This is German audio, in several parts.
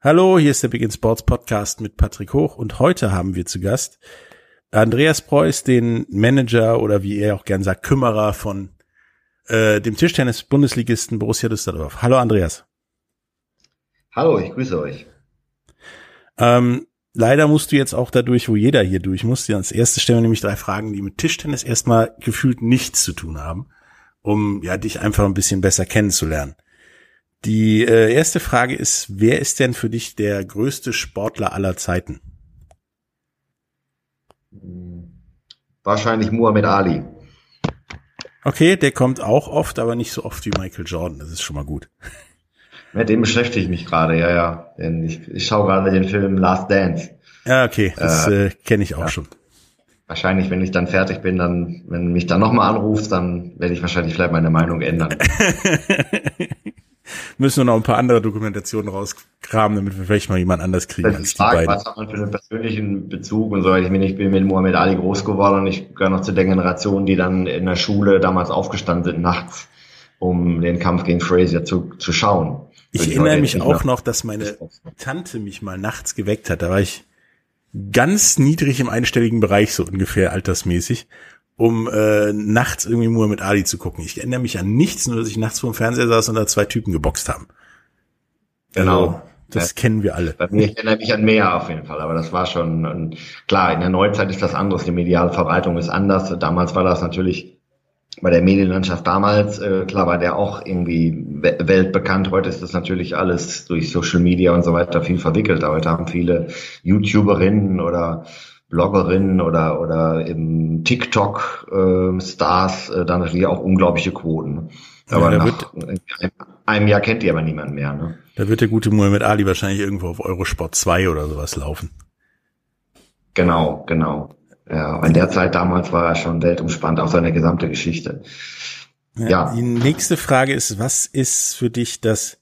Hallo, hier ist der Begin Sports Podcast mit Patrick Hoch und heute haben wir zu Gast Andreas Preuß, den Manager oder wie er auch gern sagt, Kümmerer von äh, dem Tischtennis-Bundesligisten Borussia Düsseldorf. Hallo Andreas. Hallo, ich grüße euch. Ähm, leider musst du jetzt auch dadurch, wo jeder hier durch muss. Als erste stellen wir nämlich drei Fragen, die mit Tischtennis erstmal gefühlt nichts zu tun haben, um ja dich einfach ein bisschen besser kennenzulernen. Die äh, erste Frage ist, wer ist denn für dich der größte Sportler aller Zeiten? Wahrscheinlich Muhammad Ali. Okay, der kommt auch oft, aber nicht so oft wie Michael Jordan. Das ist schon mal gut. Mit dem beschäftige ich mich gerade, ja, ja. Denn ich, ich schaue gerade den Film Last Dance. Ja, okay, das äh, äh, kenne ich auch ja. schon. Wahrscheinlich, wenn ich dann fertig bin, dann, wenn mich dann nochmal anrufst, dann werde ich wahrscheinlich vielleicht meine Meinung ändern. müssen wir noch ein paar andere Dokumentationen rauskramen, damit wir vielleicht mal jemand anders kriegen als die beiden. Was hat man für einen persönlichen Bezug und so? Ich meine, ich bin mit Muhammad Ali groß geworden und ich gehöre noch zu der Generation, die dann in der Schule damals aufgestanden sind nachts, um den Kampf gegen Frazier zu, zu schauen. Ich erinnere mich auch noch, dass meine Tante mich mal nachts geweckt hat. Da war ich ganz niedrig im einstelligen Bereich, so ungefähr altersmäßig um äh, nachts irgendwie Muhammad Ali zu gucken. Ich erinnere mich an nichts, nur dass ich nachts vor dem Fernseher saß und da zwei Typen geboxt haben. Genau. Also, das ja. kennen wir alle. Bei mir, ich erinnere mich an mehr auf jeden Fall, aber das war schon, und klar, in der Neuzeit ist das anders, die mediale Verbreitung ist anders. Damals war das natürlich bei der Medienlandschaft damals, äh, klar war der auch irgendwie weltbekannt. Heute ist das natürlich alles durch Social Media und so weiter viel verwickelt. Heute haben viele YouTuberinnen oder Bloggerinnen oder, oder im TikTok-Stars äh, dann natürlich auch unglaubliche Quoten. Aber ja, nach wird, einem Jahr kennt die aber niemand mehr. Ne? Da wird der gute Muhammad Ali wahrscheinlich irgendwo auf Eurosport 2 oder sowas laufen. Genau, genau. Ja, in der Zeit damals war er schon weltumspannt, auch seine gesamte Geschichte. Ja, ja. Die nächste Frage ist, was ist für dich das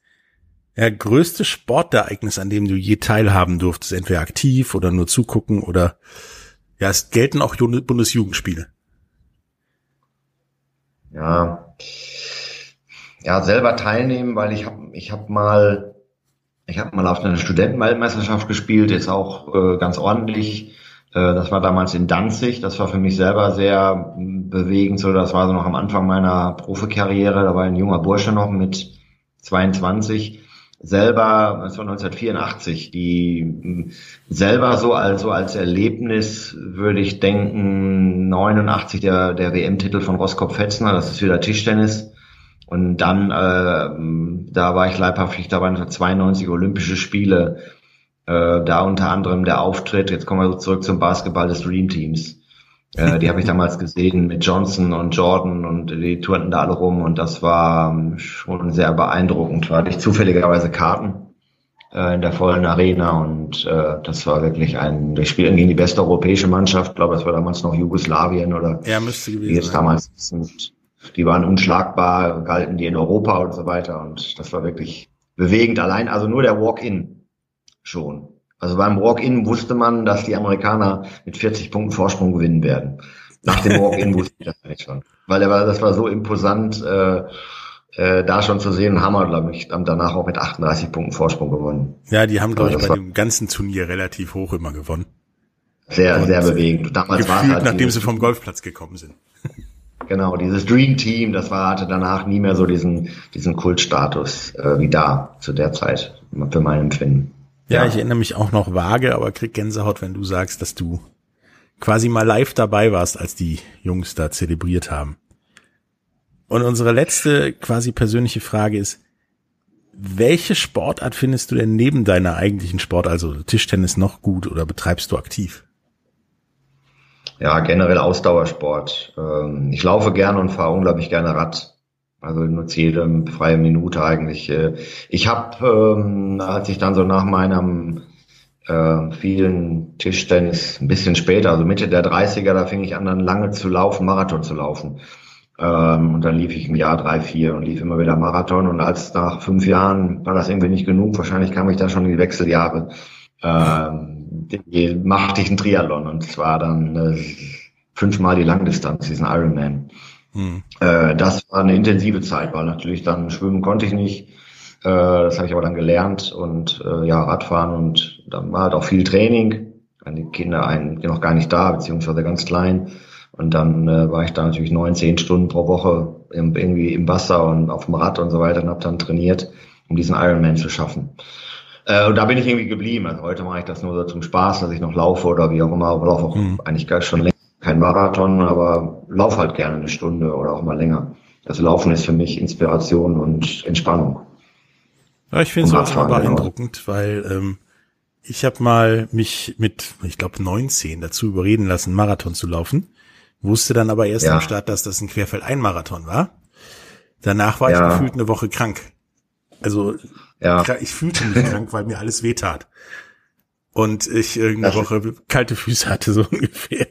ja, größte Sportereignis, an dem du je teilhaben durftest, entweder aktiv oder nur zugucken oder ja, es gelten auch Bundesjugendspiele. Ja, ja, selber teilnehmen, weil ich habe ich hab mal ich habe mal auf einer Studentenwaldmeisterschaft gespielt, ist auch äh, ganz ordentlich. Äh, das war damals in Danzig. Das war für mich selber sehr bewegend. So, das war so noch am Anfang meiner Profikarriere. Da war ein junger Bursche noch mit 22 selber, das war 1984, die hm, selber so also als Erlebnis würde ich denken, 89 der, der WM-Titel von Roskop Fetzner, das ist wieder Tischtennis. Und dann, äh, da war ich leibhaftig dabei, 1992 Olympische Spiele, äh, da unter anderem der Auftritt, jetzt kommen wir zurück zum Basketball des Dream Teams. Äh, die habe ich damals gesehen mit Johnson und Jordan und die turnten da alle rum und das war ähm, schon sehr beeindruckend. War ich zufälligerweise Karten äh, in der vollen Arena und äh, das war wirklich ein, wir spielen gegen die beste europäische Mannschaft, ich glaube, das war damals noch Jugoslawien oder ja, müsste gewesen die jetzt damals sind. Die waren unschlagbar, galten die in Europa und so weiter und das war wirklich bewegend allein, also nur der Walk-in schon. Also beim Walk-In wusste man, dass die Amerikaner mit 40 Punkten Vorsprung gewinnen werden. Nach dem Walk-In wusste ich das eigentlich schon. Weil der war, das war so imposant, äh, äh, da schon zu sehen, haben wir, glaube ich, haben danach auch mit 38 Punkten Vorsprung gewonnen. Ja, die haben, glaube ich, bei dem ganzen Turnier relativ hoch immer gewonnen. Sehr, Und sehr bewegend. Damals war es halt nachdem sie vom Golfplatz gekommen sind. Genau, dieses Dream Team, das war, hatte danach nie mehr so diesen, diesen Kultstatus äh, wie da zu der Zeit, für mein Empfinden. Ja, ja, ich erinnere mich auch noch vage, aber krieg Gänsehaut, wenn du sagst, dass du quasi mal live dabei warst, als die Jungs da zelebriert haben. Und unsere letzte quasi persönliche Frage ist, welche Sportart findest du denn neben deiner eigentlichen Sport, also Tischtennis, noch gut oder betreibst du aktiv? Ja, generell Ausdauersport. Ähm, ich laufe gerne und fahre unglaublich gerne Rad. Also nutze jede freie Minute eigentlich. Äh, ich habe, ähm, als ich dann so nach meinem äh, vielen Tischtennis ein bisschen später, also Mitte der 30er, da fing ich an, dann lange zu laufen, Marathon zu laufen. Ähm, und dann lief ich im Jahr drei, vier und lief immer wieder Marathon. Und als nach fünf Jahren war das irgendwie nicht genug. Wahrscheinlich kam ich da schon in die Wechseljahre. Ähm, machte ich einen Triathlon und zwar dann äh, fünfmal die Langdistanz, diesen Ironman. Äh, das war eine intensive Zeit, weil natürlich dann schwimmen konnte ich nicht. Äh, das habe ich aber dann gelernt und äh, ja, Radfahren und dann war halt auch viel Training. Die Kinder einen noch gar nicht da, beziehungsweise ganz klein. Und dann äh, war ich da natürlich neun, zehn Stunden pro Woche im, irgendwie im Wasser und auf dem Rad und so weiter und habe dann trainiert, um diesen Ironman zu schaffen. Äh, und da bin ich irgendwie geblieben. Also heute mache ich das nur so zum Spaß, dass ich noch laufe oder wie auch immer. Aber laufe auch mhm. eigentlich gar schon länger kein Marathon, aber laufe halt gerne eine Stunde oder auch mal länger. Das Laufen ist für mich Inspiration und Entspannung. Ja, ich finde es auch beeindruckend, genau. weil ähm, ich habe mal mich mit, ich glaube, 19 dazu überreden lassen, Marathon zu laufen. Wusste dann aber erst ja. am Start, dass das ein Querfeld-Ein-Marathon war. Danach war ja. ich gefühlt eine Woche krank. Also ja. ich fühlte mich krank, weil mir alles wehtat. Und ich irgendeine das Woche kalte Füße hatte, so ungefähr.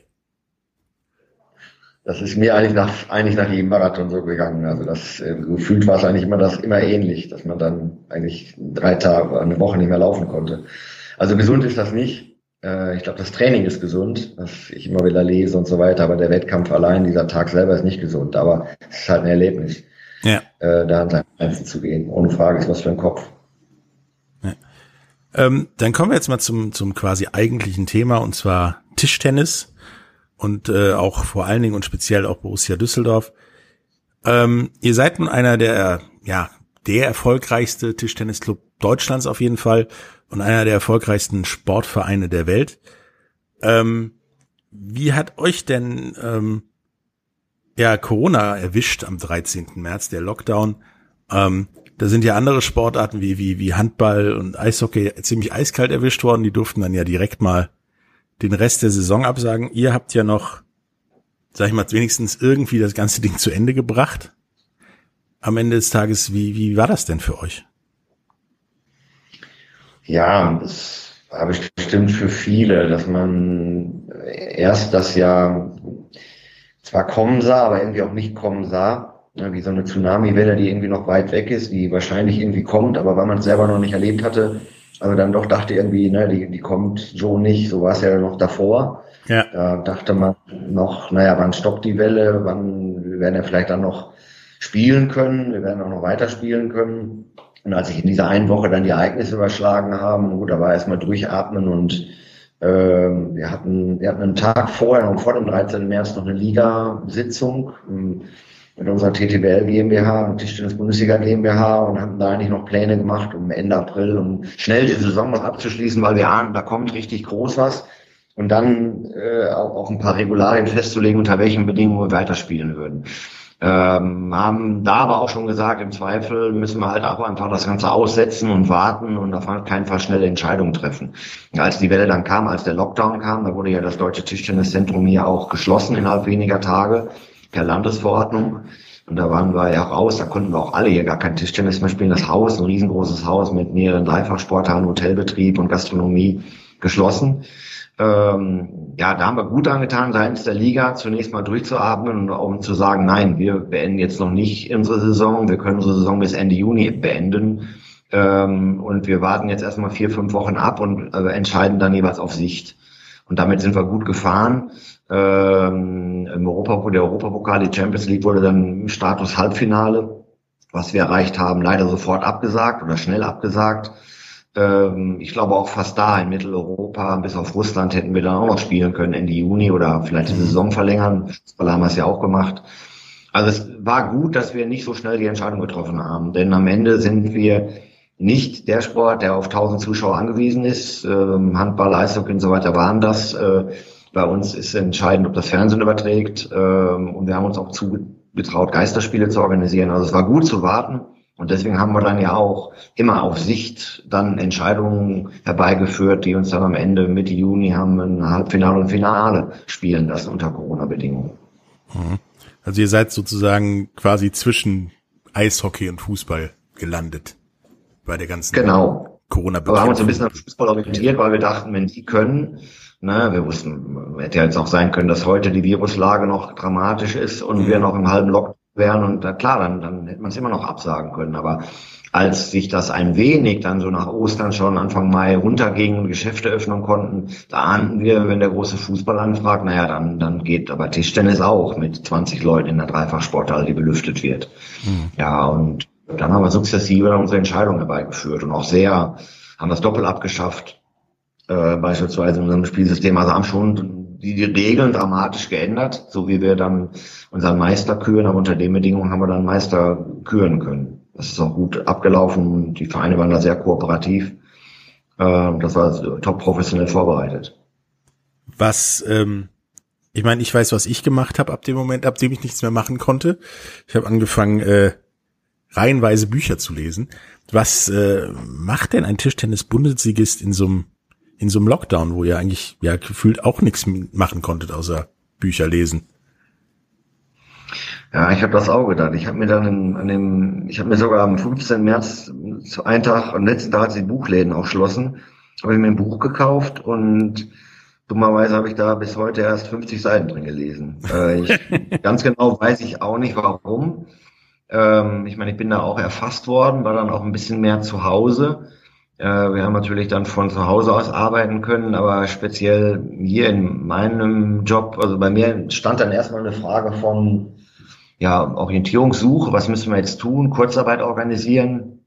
Das ist mir eigentlich nach, eigentlich nach jedem Marathon so gegangen. Also das äh, gefühlt war es eigentlich immer das immer ähnlich, dass man dann eigentlich drei Tage, eine Woche nicht mehr laufen konnte. Also gesund ist das nicht. Äh, ich glaube, das Training ist gesund, was ich immer wieder lese und so weiter, aber der Wettkampf allein, dieser Tag selber ist nicht gesund. Aber es ist halt ein Erlebnis, ja. äh, da an seine Grenzen zu gehen. Ohne Frage ist was für ein Kopf. Ja. Ähm, dann kommen wir jetzt mal zum, zum quasi eigentlichen Thema und zwar Tischtennis und äh, auch vor allen Dingen und speziell auch Borussia Düsseldorf. Ähm, ihr seid nun einer der, ja, der erfolgreichste Tischtennisclub Deutschlands auf jeden Fall und einer der erfolgreichsten Sportvereine der Welt. Ähm, wie hat euch denn ähm, ja Corona erwischt am 13. März, der Lockdown? Ähm, da sind ja andere Sportarten wie, wie, wie Handball und Eishockey ziemlich eiskalt erwischt worden. Die durften dann ja direkt mal den Rest der Saison absagen. Ihr habt ja noch, sag ich mal, wenigstens irgendwie das ganze Ding zu Ende gebracht. Am Ende des Tages, wie, wie war das denn für euch? Ja, das war bestimmt für viele, dass man erst das Jahr zwar kommen sah, aber irgendwie auch nicht kommen sah. Wie so eine Tsunami-Welle, die irgendwie noch weit weg ist, die wahrscheinlich irgendwie kommt, aber weil man es selber noch nicht erlebt hatte, also dann doch dachte irgendwie, ne, die, die kommt so nicht, so war es ja noch davor. Ja. Da dachte man noch, naja, wann stoppt die Welle, wann, wir werden ja vielleicht dann noch spielen können, wir werden auch noch weiter spielen können. Und als sich in dieser einen Woche dann die Ereignisse überschlagen haben, gut, da war erstmal durchatmen und ähm, wir hatten, wir hatten einen Tag vorher, noch vor dem 13. März, noch eine Liga-Sitzung mit unserer TTBL GmbH und Tischtennis Bundesliga GmbH und haben da eigentlich noch Pläne gemacht, um Ende April, um schnell die Saison noch abzuschließen, weil wir ahnen, da kommt richtig groß was. Und dann äh, auch, auch ein paar Regularien festzulegen, unter welchen Bedingungen wir weiterspielen würden. Ähm, haben da aber auch schon gesagt, im Zweifel müssen wir halt auch einfach das Ganze aussetzen und warten und auf keinen Fall schnelle Entscheidungen treffen. Als die Welle dann kam, als der Lockdown kam, da wurde ja das Deutsche Tischtenniszentrum hier auch geschlossen innerhalb weniger Tage per Landesverordnung. Und da waren wir ja raus, da konnten wir auch alle hier gar kein Tischtennis mehr spielen. Das Haus, ein riesengroßes Haus mit mehreren Dreifachsporthallen, Hotelbetrieb und Gastronomie geschlossen. Ähm, ja, da haben wir gut angetan, seitens der Liga zunächst mal durchzuatmen und um zu sagen, nein, wir beenden jetzt noch nicht unsere Saison, wir können unsere Saison bis Ende Juni beenden. Ähm, und wir warten jetzt erstmal vier, fünf Wochen ab und äh, entscheiden dann jeweils auf Sicht. Und damit sind wir gut gefahren. Ähm, Im Europa, der Europapokal, die Champions League wurde dann im Status Halbfinale, was wir erreicht haben, leider sofort abgesagt oder schnell abgesagt. Ähm, ich glaube auch fast da in Mitteleuropa, bis auf Russland hätten wir dann auch noch spielen können Ende Juni oder vielleicht die Saison verlängern. Fußball haben wir es ja auch gemacht. Also es war gut, dass wir nicht so schnell die Entscheidung getroffen haben, denn am Ende sind wir nicht der Sport, der auf 1000 Zuschauer angewiesen ist. Ähm, Handball, Eishockey und so weiter waren das. Äh, bei uns ist entscheidend, ob das Fernsehen überträgt. Ähm, und wir haben uns auch zugetraut, Geisterspiele zu organisieren. Also es war gut zu warten. Und deswegen haben wir dann ja auch immer auf Sicht dann Entscheidungen herbeigeführt, die uns dann am Ende Mitte Juni haben ein Halbfinale und Finale spielen lassen unter Corona-Bedingungen. Mhm. Also ihr seid sozusagen quasi zwischen Eishockey und Fußball gelandet bei der ganzen genau. corona -Bekämpfung. Wir haben uns ein bisschen am Fußball orientiert, weil wir dachten, wenn die können, ne, wir wussten, hätte ja jetzt auch sein können, dass heute die Viruslage noch dramatisch ist und mhm. wir noch im halben Lockdown wären und da, klar, dann, dann hätte man es immer noch absagen können. Aber als sich das ein wenig dann so nach Ostern schon Anfang Mai runterging und Geschäfte öffnen konnten, da ahnten wir, wenn der große Fußball anfragt, naja, dann, dann geht aber Tischtennis auch mit 20 Leuten in der Dreifachsporthalle, die belüftet wird. Mhm. Ja, und dann haben wir sukzessive unsere Entscheidung herbeigeführt und auch sehr, haben das Doppel abgeschafft, äh, beispielsweise in unserem Spielsystem. Also haben schon die, die Regeln dramatisch geändert, so wie wir dann unseren Meister küren, aber unter den Bedingungen haben wir dann Meister küren können. Das ist auch gut abgelaufen. Die Vereine waren da sehr kooperativ. Äh, das war top professionell vorbereitet. Was, ähm, ich meine, ich weiß, was ich gemacht habe ab dem Moment, ab dem ich nichts mehr machen konnte. Ich habe angefangen, äh, reihenweise Bücher zu lesen. Was äh, macht denn ein Tischtennis-Bundesligist in so einem in so einem Lockdown, wo ihr eigentlich ja gefühlt auch nichts machen konntet, außer Bücher lesen? Ja, ich habe das auch gedacht. Ich habe mir dann an dem, ich habe mir sogar am 15. März zu einem Tag, am letzten Tag, als die Buchläden auch schlossen, habe ich mir ein Buch gekauft und dummerweise habe ich da bis heute erst 50 Seiten drin gelesen. Äh, ich, ganz genau weiß ich auch nicht warum. Ähm, ich meine, ich bin da auch erfasst worden, war dann auch ein bisschen mehr zu Hause. Äh, wir haben natürlich dann von zu Hause aus arbeiten können, aber speziell hier in meinem Job, also bei mir stand dann erstmal eine Frage von ja, Orientierungssuche, was müssen wir jetzt tun, Kurzarbeit organisieren.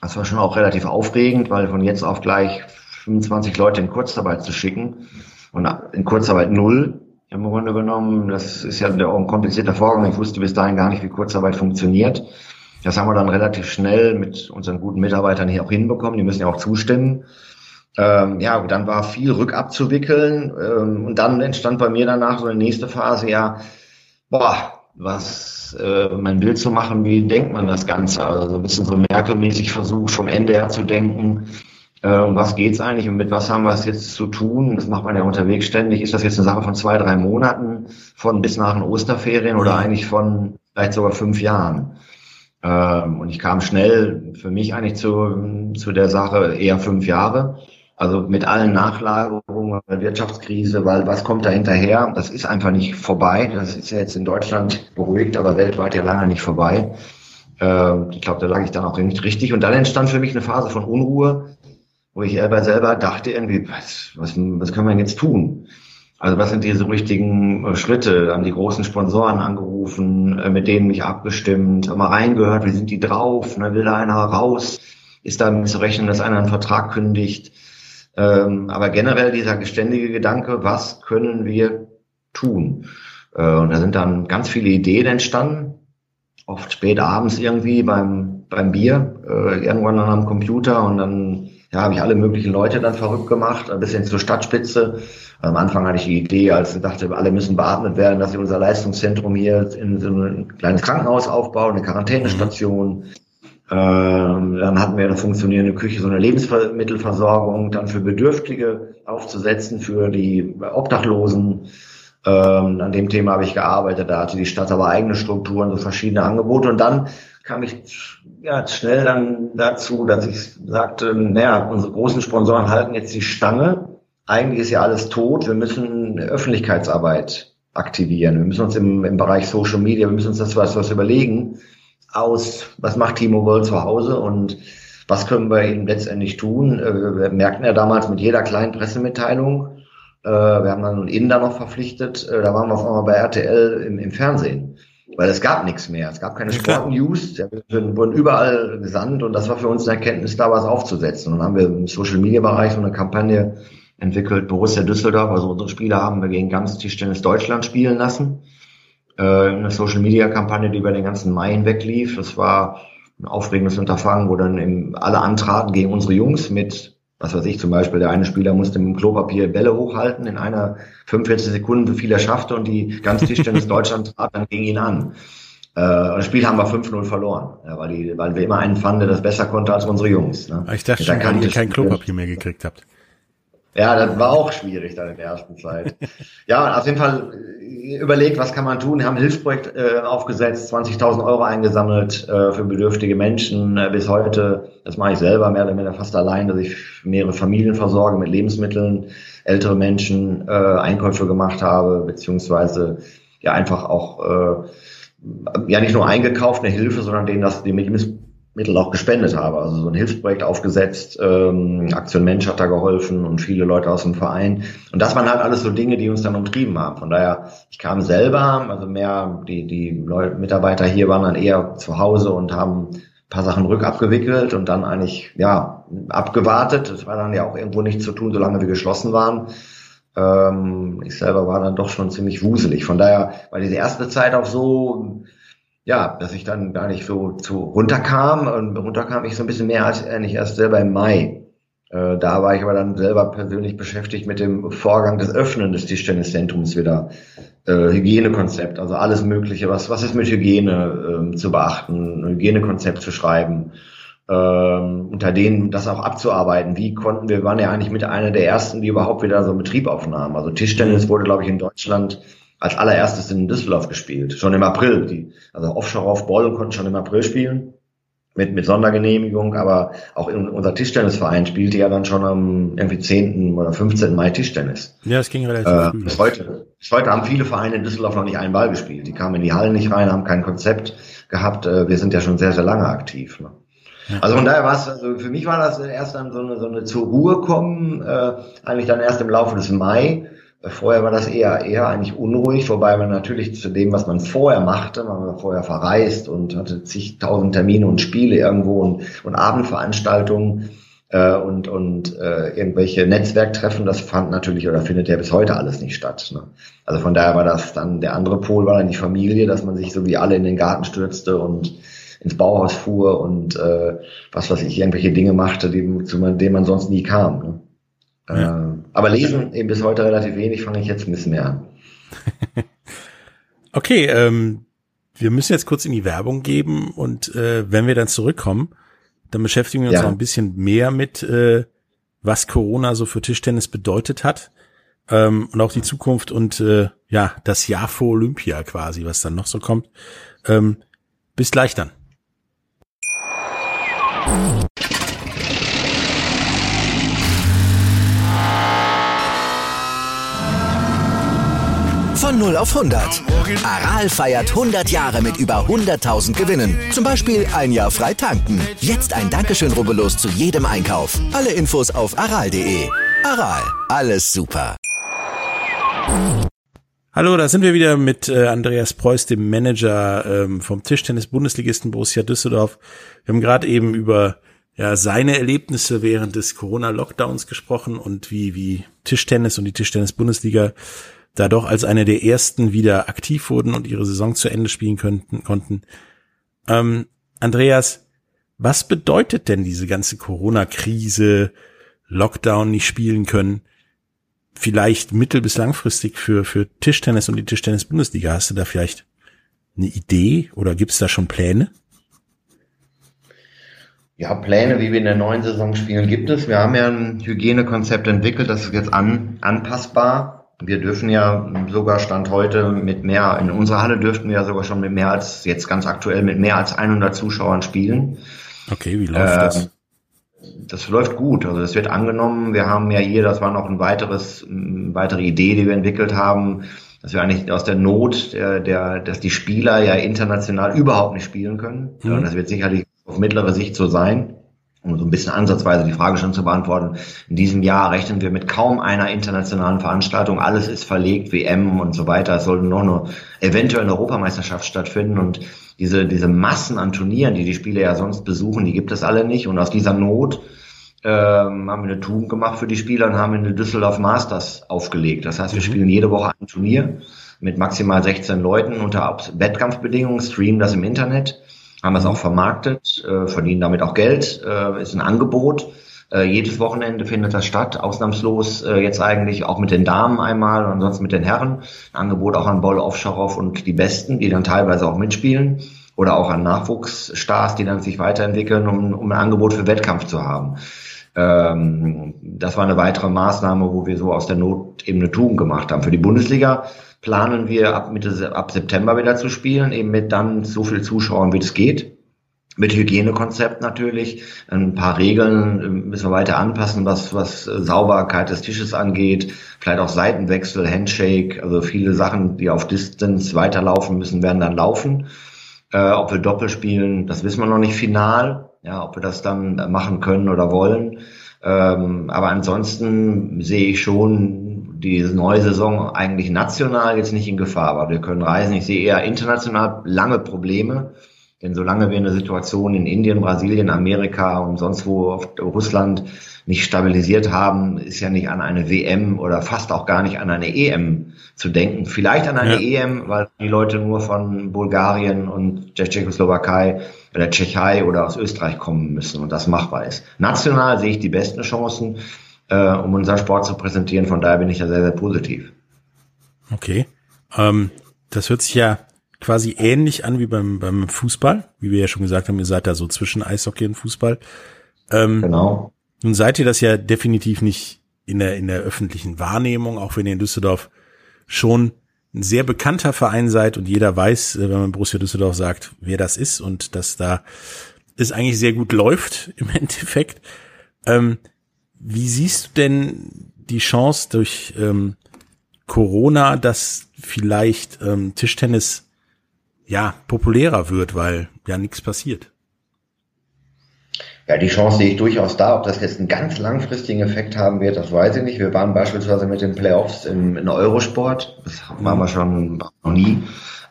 Das war schon auch relativ aufregend, weil von jetzt auf gleich 25 Leute in Kurzarbeit zu schicken und in Kurzarbeit null, im Grunde genommen. Das ist ja ein komplizierter Vorgang. Ich wusste bis dahin gar nicht, wie Kurzarbeit funktioniert. Das haben wir dann relativ schnell mit unseren guten Mitarbeitern hier auch hinbekommen. Die müssen ja auch zustimmen. Ähm, ja, dann war viel rückabzuwickeln. Ähm, und dann entstand bei mir danach so eine nächste Phase, ja, boah, was äh, mein Bild zu machen, wie denkt man das Ganze? Also ein bisschen so Merkel-mäßig versucht, vom Ende her zu denken äh, was geht's eigentlich und mit was haben wir es jetzt zu tun? Das macht man ja unterwegs ständig. Ist das jetzt eine Sache von zwei, drei Monaten, von bis nach den Osterferien oder eigentlich von vielleicht sogar fünf Jahren? Ähm, und ich kam schnell für mich eigentlich zu, zu der Sache eher fünf Jahre. Also mit allen Nachlagerungen Wirtschaftskrise, weil was kommt da hinterher? Das ist einfach nicht vorbei. Das ist ja jetzt in Deutschland beruhigt, aber weltweit ja lange nicht vorbei. Äh, ich glaube, da lag ich dann auch nicht richtig. Und dann entstand für mich eine Phase von Unruhe, wo ich aber selber dachte irgendwie, was, was, was können wir denn jetzt tun? Also was sind diese richtigen äh, Schritte? An die großen Sponsoren angerufen, äh, mit denen mich abgestimmt, mal reingehört, wie sind die drauf? Ne? Will da einer raus? Ist damit zu rechnen, dass einer einen Vertrag kündigt? Ähm, aber generell dieser beständige Gedanke, was können wir tun? Äh, und da sind dann ganz viele Ideen entstanden, oft spät abends irgendwie beim, beim Bier, äh, irgendwann dann am Computer und dann ja, habe ich alle möglichen Leute dann verrückt gemacht, ein bisschen zur Stadtspitze. Am Anfang hatte ich die Idee, als ich dachte, alle müssen beatmet werden, dass wir unser Leistungszentrum hier in so ein kleines Krankenhaus aufbauen, eine Quarantänestation. Ähm, dann hatten wir eine funktionierende Küche, so eine Lebensmittelversorgung, dann für Bedürftige aufzusetzen, für die Obdachlosen. Ähm, an dem Thema habe ich gearbeitet. Da hatte die Stadt aber eigene Strukturen, so verschiedene Angebote. Und dann kam ich ja, schnell dann dazu, dass ich sagte, naja, unsere großen Sponsoren halten jetzt die Stange. Eigentlich ist ja alles tot. Wir müssen Öffentlichkeitsarbeit aktivieren. Wir müssen uns im, im Bereich Social Media, wir müssen uns das was, was überlegen aus, was macht Timo World zu Hause und was können wir eben letztendlich tun. Äh, wir merkten ja damals mit jeder kleinen Pressemitteilung, äh, wir haben dann einen Inder noch verpflichtet, äh, da waren wir auf einmal bei RTL im, im Fernsehen weil es gab nichts mehr. Es gab keine Sport-News, wir wurden überall gesandt und das war für uns eine Erkenntnis, da was aufzusetzen. Und dann haben wir im Social-Media-Bereich so eine Kampagne entwickelt, Borussia Düsseldorf, also unsere Spieler haben wir gegen ganz Tischtennis Deutschland spielen lassen. Äh, eine Social-Media-Kampagne, die über den ganzen Mai hinweg lief. Das war ein aufregendes Unterfangen, wo dann eben alle antraten gegen unsere Jungs mit, was weiß ich, zum Beispiel der eine Spieler musste mit dem Klopapier Bälle hochhalten in einer 45 Sekunden, wie viel er schaffte und die ganze Tischtennis Deutschland trat dann gegen ihn an. Äh, das Spiel haben wir 5-0 verloren, ja, weil, die, weil wir immer einen fanden, der das besser konnte als unsere Jungs. Ne? Ich dachte schon, weil ihr kein Klopapier mehr gekriegt habt. Ja, das war auch schwierig dann in der ersten Zeit. ja, auf jeden Fall äh, überlegt, was kann man tun. Wir haben ein Hilfsprojekt äh, aufgesetzt, 20.000 Euro eingesammelt äh, für bedürftige Menschen. Äh, bis heute, das mache ich selber mehr oder weniger fast allein, dass ich mehrere Familien versorge mit Lebensmitteln, ältere Menschen äh, Einkäufe gemacht habe, beziehungsweise ja einfach auch äh, ja nicht nur eingekauft, eine Hilfe, sondern denen das die Mittel auch gespendet habe. Also so ein Hilfsprojekt aufgesetzt, ähm, Aktion Mensch hat da geholfen und viele Leute aus dem Verein. Und das waren halt alles so Dinge, die uns dann umtrieben haben. Von daher, ich kam selber, also mehr, die, die Leute, Mitarbeiter hier waren dann eher zu Hause und haben ein paar Sachen rückabgewickelt und dann eigentlich, ja, abgewartet. Das war dann ja auch irgendwo nichts zu tun, solange wir geschlossen waren. Ähm, ich selber war dann doch schon ziemlich wuselig. Von daher war diese erste Zeit auch so, ja, dass ich dann gar nicht so zu runterkam. Und runterkam ich so ein bisschen mehr als eigentlich erst selber im Mai. Äh, da war ich aber dann selber persönlich beschäftigt mit dem Vorgang des Öffnen des Tischtenniszentrums wieder. Äh, Hygienekonzept, also alles Mögliche. Was, was ist mit Hygiene äh, zu beachten? Hygienekonzept zu schreiben ähm, unter denen das auch abzuarbeiten. Wie konnten wir, waren ja eigentlich mit einer der ersten, die überhaupt wieder so einen Betrieb aufnahmen. Also Tischtennis wurde, glaube ich, in Deutschland als allererstes in Düsseldorf gespielt, schon im April. Die, also Offshore auf Ball konnten schon im April spielen mit, mit Sondergenehmigung, aber auch in, unser Tischtennisverein spielte ja dann schon am irgendwie 10. oder 15. Mai Tischtennis. Ja, es ging relativ äh, früh. Bis heute, bis heute haben viele Vereine in Düsseldorf noch nicht einen Ball gespielt. Die kamen in die Hallen nicht rein, haben kein Konzept gehabt. Äh, wir sind ja schon sehr, sehr lange aktiv. Ne? Also von daher war es, also für mich war das erst dann so eine, so eine zur Ruhe kommen, äh, eigentlich dann erst im Laufe des Mai. Vorher war das eher, eher eigentlich unruhig, wobei man natürlich zu dem, was man vorher machte, man war vorher verreist und hatte zigtausend Termine und Spiele irgendwo und, und Abendveranstaltungen äh, und, und äh, irgendwelche Netzwerktreffen, das fand natürlich oder findet ja bis heute alles nicht statt. Ne? Also von daher war das dann, der andere Pol war dann die Familie, dass man sich so wie alle in den Garten stürzte und ins Bauhaus fuhr und äh, was weiß ich, irgendwelche Dinge machte, die, zu denen man sonst nie kam. Ne? Ja. Äh, aber lesen eben bis heute relativ wenig, fange ich jetzt ein bisschen mehr an. okay, ähm, wir müssen jetzt kurz in die Werbung geben und äh, wenn wir dann zurückkommen, dann beschäftigen wir uns ja. noch ein bisschen mehr mit, äh, was Corona so für Tischtennis bedeutet hat ähm, und auch die Zukunft und äh, ja, das Jahr vor Olympia quasi, was dann noch so kommt. Ähm, bis gleich dann. 0 auf 100. Aral feiert 100 Jahre mit über 100.000 Gewinnen. Zum Beispiel ein Jahr frei tanken. Jetzt ein Dankeschön, rubbellos zu jedem Einkauf. Alle Infos auf aral.de. Aral, alles super. Hallo, da sind wir wieder mit äh, Andreas Preuß, dem Manager ähm, vom Tischtennis-Bundesligisten Borussia Düsseldorf. Wir haben gerade eben über ja, seine Erlebnisse während des Corona-Lockdowns gesprochen und wie, wie Tischtennis und die Tischtennis-Bundesliga da doch als eine der ersten wieder aktiv wurden und ihre Saison zu Ende spielen könnten, konnten. Ähm, Andreas, was bedeutet denn diese ganze Corona-Krise, Lockdown nicht spielen können? vielleicht mittel- bis langfristig für, für Tischtennis und die Tischtennis-Bundesliga? Hast du da vielleicht eine Idee oder gibt es da schon Pläne? Ja, Pläne, wie wir in der neuen Saison spielen, gibt es. Wir haben ja ein Hygienekonzept entwickelt, das ist jetzt an, anpassbar. Wir dürfen ja sogar Stand heute mit mehr, in unserer Halle dürften wir ja sogar schon mit mehr als, jetzt ganz aktuell mit mehr als 100 Zuschauern spielen. Okay, wie läuft äh, das? das läuft gut. Also das wird angenommen. Wir haben ja hier, das war noch ein weiteres, eine weitere Idee, die wir entwickelt haben, dass wir eigentlich aus der Not, der, der, dass die Spieler ja international überhaupt nicht spielen können. Mhm. Das wird sicherlich auf mittlere Sicht so sein. Um so ein bisschen ansatzweise die Frage schon zu beantworten. In diesem Jahr rechnen wir mit kaum einer internationalen Veranstaltung. Alles ist verlegt, WM und so weiter. Es soll noch eine eventuell eine Europameisterschaft stattfinden und diese, diese Massen an Turnieren, die die Spieler ja sonst besuchen, die gibt es alle nicht. Und aus dieser Not ähm, haben wir eine Tugend gemacht für die Spieler und haben eine Düsseldorf Masters aufgelegt. Das heißt, wir mhm. spielen jede Woche ein Turnier mit maximal 16 Leuten unter Wettkampfbedingungen, streamen das im Internet haben es auch vermarktet, äh, verdienen damit auch Geld, äh, ist ein Angebot. Äh, jedes Wochenende findet das statt, ausnahmslos äh, jetzt eigentlich auch mit den Damen einmal und ansonsten mit den Herren. Ein Angebot auch an Boll Offsharov und die Besten, die dann teilweise auch mitspielen oder auch an Nachwuchsstars, die dann sich weiterentwickeln, um, um ein Angebot für Wettkampf zu haben. Ähm, das war eine weitere Maßnahme, wo wir so aus der Not eben eine Tugend gemacht haben. Für die Bundesliga planen wir ab Mitte, ab September wieder zu spielen, eben mit dann so viel Zuschauern, wie es geht mit Hygienekonzept natürlich. Ein paar Regeln ähm, müssen wir weiter anpassen, was, was Sauberkeit des Tisches angeht. Vielleicht auch Seitenwechsel, Handshake, also viele Sachen, die auf Distance weiterlaufen müssen, werden dann laufen. Äh, ob wir Doppel spielen, das wissen wir noch nicht final. Ja, ob wir das dann machen können oder wollen. Ähm, aber ansonsten sehe ich schon diese neue Saison eigentlich national jetzt nicht in Gefahr, weil wir können reisen. Ich sehe eher international lange Probleme denn solange wir eine Situation in Indien, Brasilien, Amerika und sonst wo auf Russland nicht stabilisiert haben, ist ja nicht an eine WM oder fast auch gar nicht an eine EM zu denken. Vielleicht an eine ja. EM, weil die Leute nur von Bulgarien und der Tschechoslowakei oder Tschechei oder aus Österreich kommen müssen und das machbar ist. National sehe ich die besten Chancen, äh, um unseren Sport zu präsentieren. Von daher bin ich da sehr, sehr positiv. Okay. Ähm, das hört sich ja quasi ähnlich an wie beim, beim Fußball, wie wir ja schon gesagt haben, ihr seid da so zwischen Eishockey und Fußball. Ähm, genau. Nun seid ihr das ja definitiv nicht in der, in der öffentlichen Wahrnehmung, auch wenn ihr in Düsseldorf schon ein sehr bekannter Verein seid und jeder weiß, äh, wenn man Borussia Düsseldorf sagt, wer das ist und dass da es eigentlich sehr gut läuft im Endeffekt. Ähm, wie siehst du denn die Chance durch ähm, Corona, dass vielleicht ähm, Tischtennis ja, populärer wird, weil ja nichts passiert. Ja, die Chance sehe ich durchaus da. Ob das jetzt einen ganz langfristigen Effekt haben wird, das weiß ich nicht. Wir waren beispielsweise mit den Playoffs im, in Eurosport. Das waren wir schon noch nie.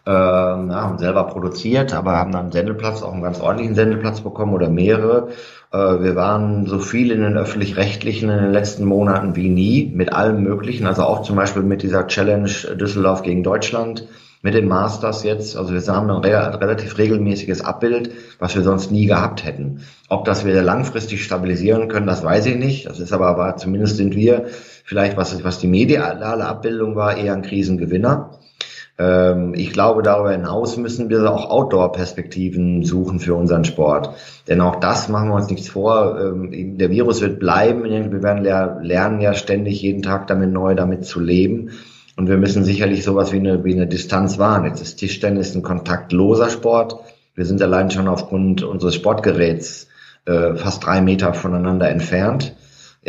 Ja, haben selber produziert, aber haben dann einen Sendeplatz, auch einen ganz ordentlichen Sendeplatz bekommen oder mehrere. Äh, wir waren so viel in den öffentlich-rechtlichen in den letzten Monaten wie nie, mit allem Möglichen. Also auch zum Beispiel mit dieser Challenge Düsseldorf gegen Deutschland mit den Masters jetzt, also wir haben ein relativ regelmäßiges Abbild, was wir sonst nie gehabt hätten. Ob das wir langfristig stabilisieren können, das weiß ich nicht. Das ist aber, aber zumindest sind wir vielleicht, was, was die mediale Abbildung war, eher ein Krisengewinner. Ähm, ich glaube, darüber hinaus müssen wir auch Outdoor-Perspektiven suchen für unseren Sport. Denn auch das machen wir uns nichts vor. Ähm, der Virus wird bleiben. Wir werden lernen ja ständig jeden Tag damit neu damit zu leben. Und wir müssen sicherlich sowas wie eine, wie eine Distanz wahren. Jetzt ist Tischtennis ein kontaktloser Sport. Wir sind allein schon aufgrund unseres Sportgeräts äh, fast drei Meter voneinander entfernt.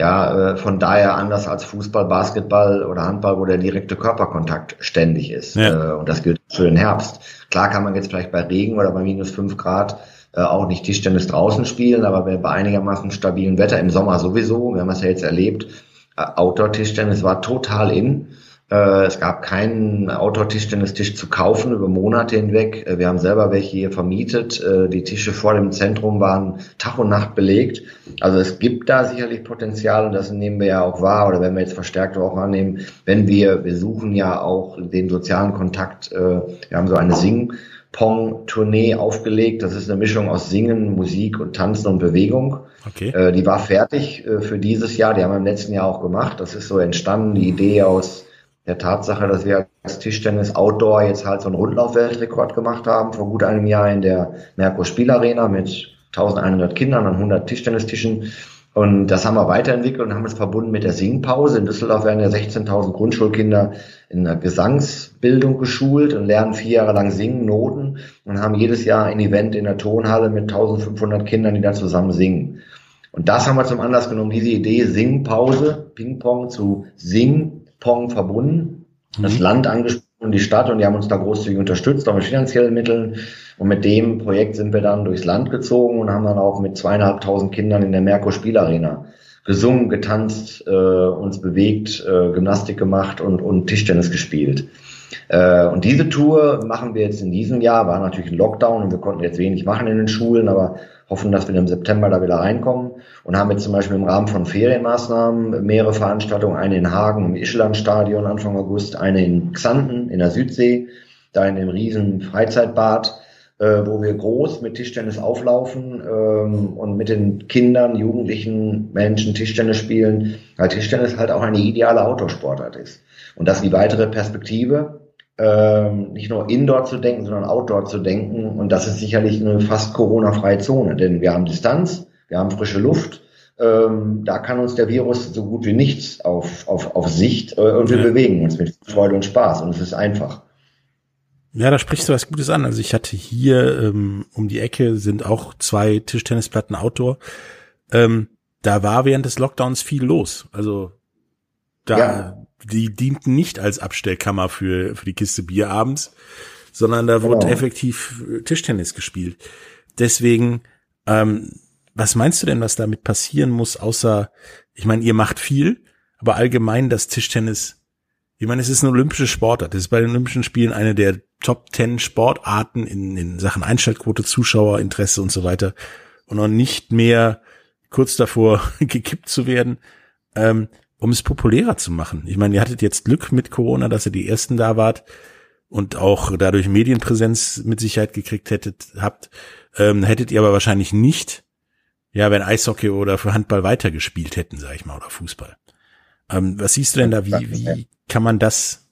Ja, äh, von daher anders als Fußball, Basketball oder Handball, wo der direkte Körperkontakt ständig ist. Ja. Äh, und das gilt für den Herbst. Klar kann man jetzt vielleicht bei Regen oder bei minus fünf Grad äh, auch nicht Tischtennis draußen spielen, aber bei einigermaßen stabilem Wetter im Sommer sowieso, wir haben es ja jetzt erlebt, Outdoor-Tischtennis war total in. Äh, es gab keinen Outdoor-Tischtennistisch zu kaufen über Monate hinweg. Äh, wir haben selber welche hier vermietet. Äh, die Tische vor dem Zentrum waren Tag und Nacht belegt. Also es gibt da sicherlich Potenzial und das nehmen wir ja auch wahr oder wenn wir jetzt verstärkt auch annehmen, wenn wir, wir suchen ja auch den sozialen Kontakt. Wir haben so eine Sing- Pong-Tournee aufgelegt. Das ist eine Mischung aus Singen, Musik und Tanzen und Bewegung. Okay. die war fertig für dieses Jahr. Die haben wir im letzten Jahr auch gemacht. Das ist so entstanden, die Idee aus der Tatsache, dass wir als Tischtennis Outdoor jetzt halt so einen Rundlauf-Weltrekord gemacht haben vor gut einem Jahr in der Merkur Spielarena mit 1100 Kindern an 100 Tischtennistischen. Und das haben wir weiterentwickelt und haben es verbunden mit der Singpause. In Düsseldorf werden ja 16.000 Grundschulkinder in der Gesangsbildung geschult und lernen vier Jahre lang singen, Noten und haben jedes Jahr ein Event in der Tonhalle mit 1500 Kindern, die da zusammen singen. Und das haben wir zum Anlass genommen, diese Idee Singpause, Ping-Pong zu Sing Pong verbunden, mhm. das Land angesprochen, die Stadt und die haben uns da großzügig unterstützt, auch mit finanziellen Mitteln. Und mit dem Projekt sind wir dann durchs Land gezogen und haben dann auch mit zweieinhalbtausend Kindern in der Merkur Spielarena gesungen, getanzt, äh, uns bewegt, äh, Gymnastik gemacht und, und Tischtennis gespielt. Äh, und diese Tour machen wir jetzt in diesem Jahr, war natürlich ein Lockdown und wir konnten jetzt wenig machen in den Schulen, aber hoffen, dass wir im September da wieder reinkommen und haben jetzt zum Beispiel im Rahmen von Ferienmaßnahmen mehrere Veranstaltungen, eine in Hagen im Ischlandstadion Anfang August, eine in Xanten in der Südsee, da in dem riesen Freizeitbad äh, wo wir groß mit Tischtennis auflaufen ähm, und mit den Kindern, Jugendlichen, Menschen Tischtennis spielen, weil Tischtennis halt auch eine ideale Outdoor-Sportart ist. Und das ist die weitere Perspektive, ähm, nicht nur Indoor zu denken, sondern Outdoor zu denken. Und das ist sicherlich eine fast Corona-freie Zone, denn wir haben Distanz, wir haben frische Luft, ähm, da kann uns der Virus so gut wie nichts auf, auf, auf Sicht äh, und wir ja. bewegen uns mit Freude und Spaß und es ist einfach. Ja, da sprichst du was Gutes an. Also ich hatte hier ähm, um die Ecke sind auch zwei Tischtennisplatten Outdoor. Ähm, da war während des Lockdowns viel los. Also da ja. Die dienten nicht als Abstellkammer für für die Kiste Bier abends, sondern da genau. wurde effektiv äh, Tischtennis gespielt. Deswegen ähm, was meinst du denn, was damit passieren muss, außer, ich meine, ihr macht viel, aber allgemein das Tischtennis, ich meine, es ist eine olympische Sportart. Das ist bei den Olympischen Spielen eine der Top Ten Sportarten in, in Sachen Einschaltquote, Zuschauerinteresse und so weiter. Und noch nicht mehr kurz davor gekippt zu werden, ähm, um es populärer zu machen. Ich meine, ihr hattet jetzt Glück mit Corona, dass ihr die ersten da wart und auch dadurch Medienpräsenz mit Sicherheit gekriegt hättet, habt, ähm, hättet ihr aber wahrscheinlich nicht ja, wenn Eishockey oder für Handball weitergespielt hätten, sag ich mal, oder Fußball. Ähm, was siehst du denn da? Wie, wie kann man das,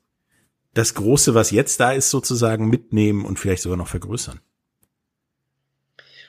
das Große, was jetzt da ist, sozusagen mitnehmen und vielleicht sogar noch vergrößern?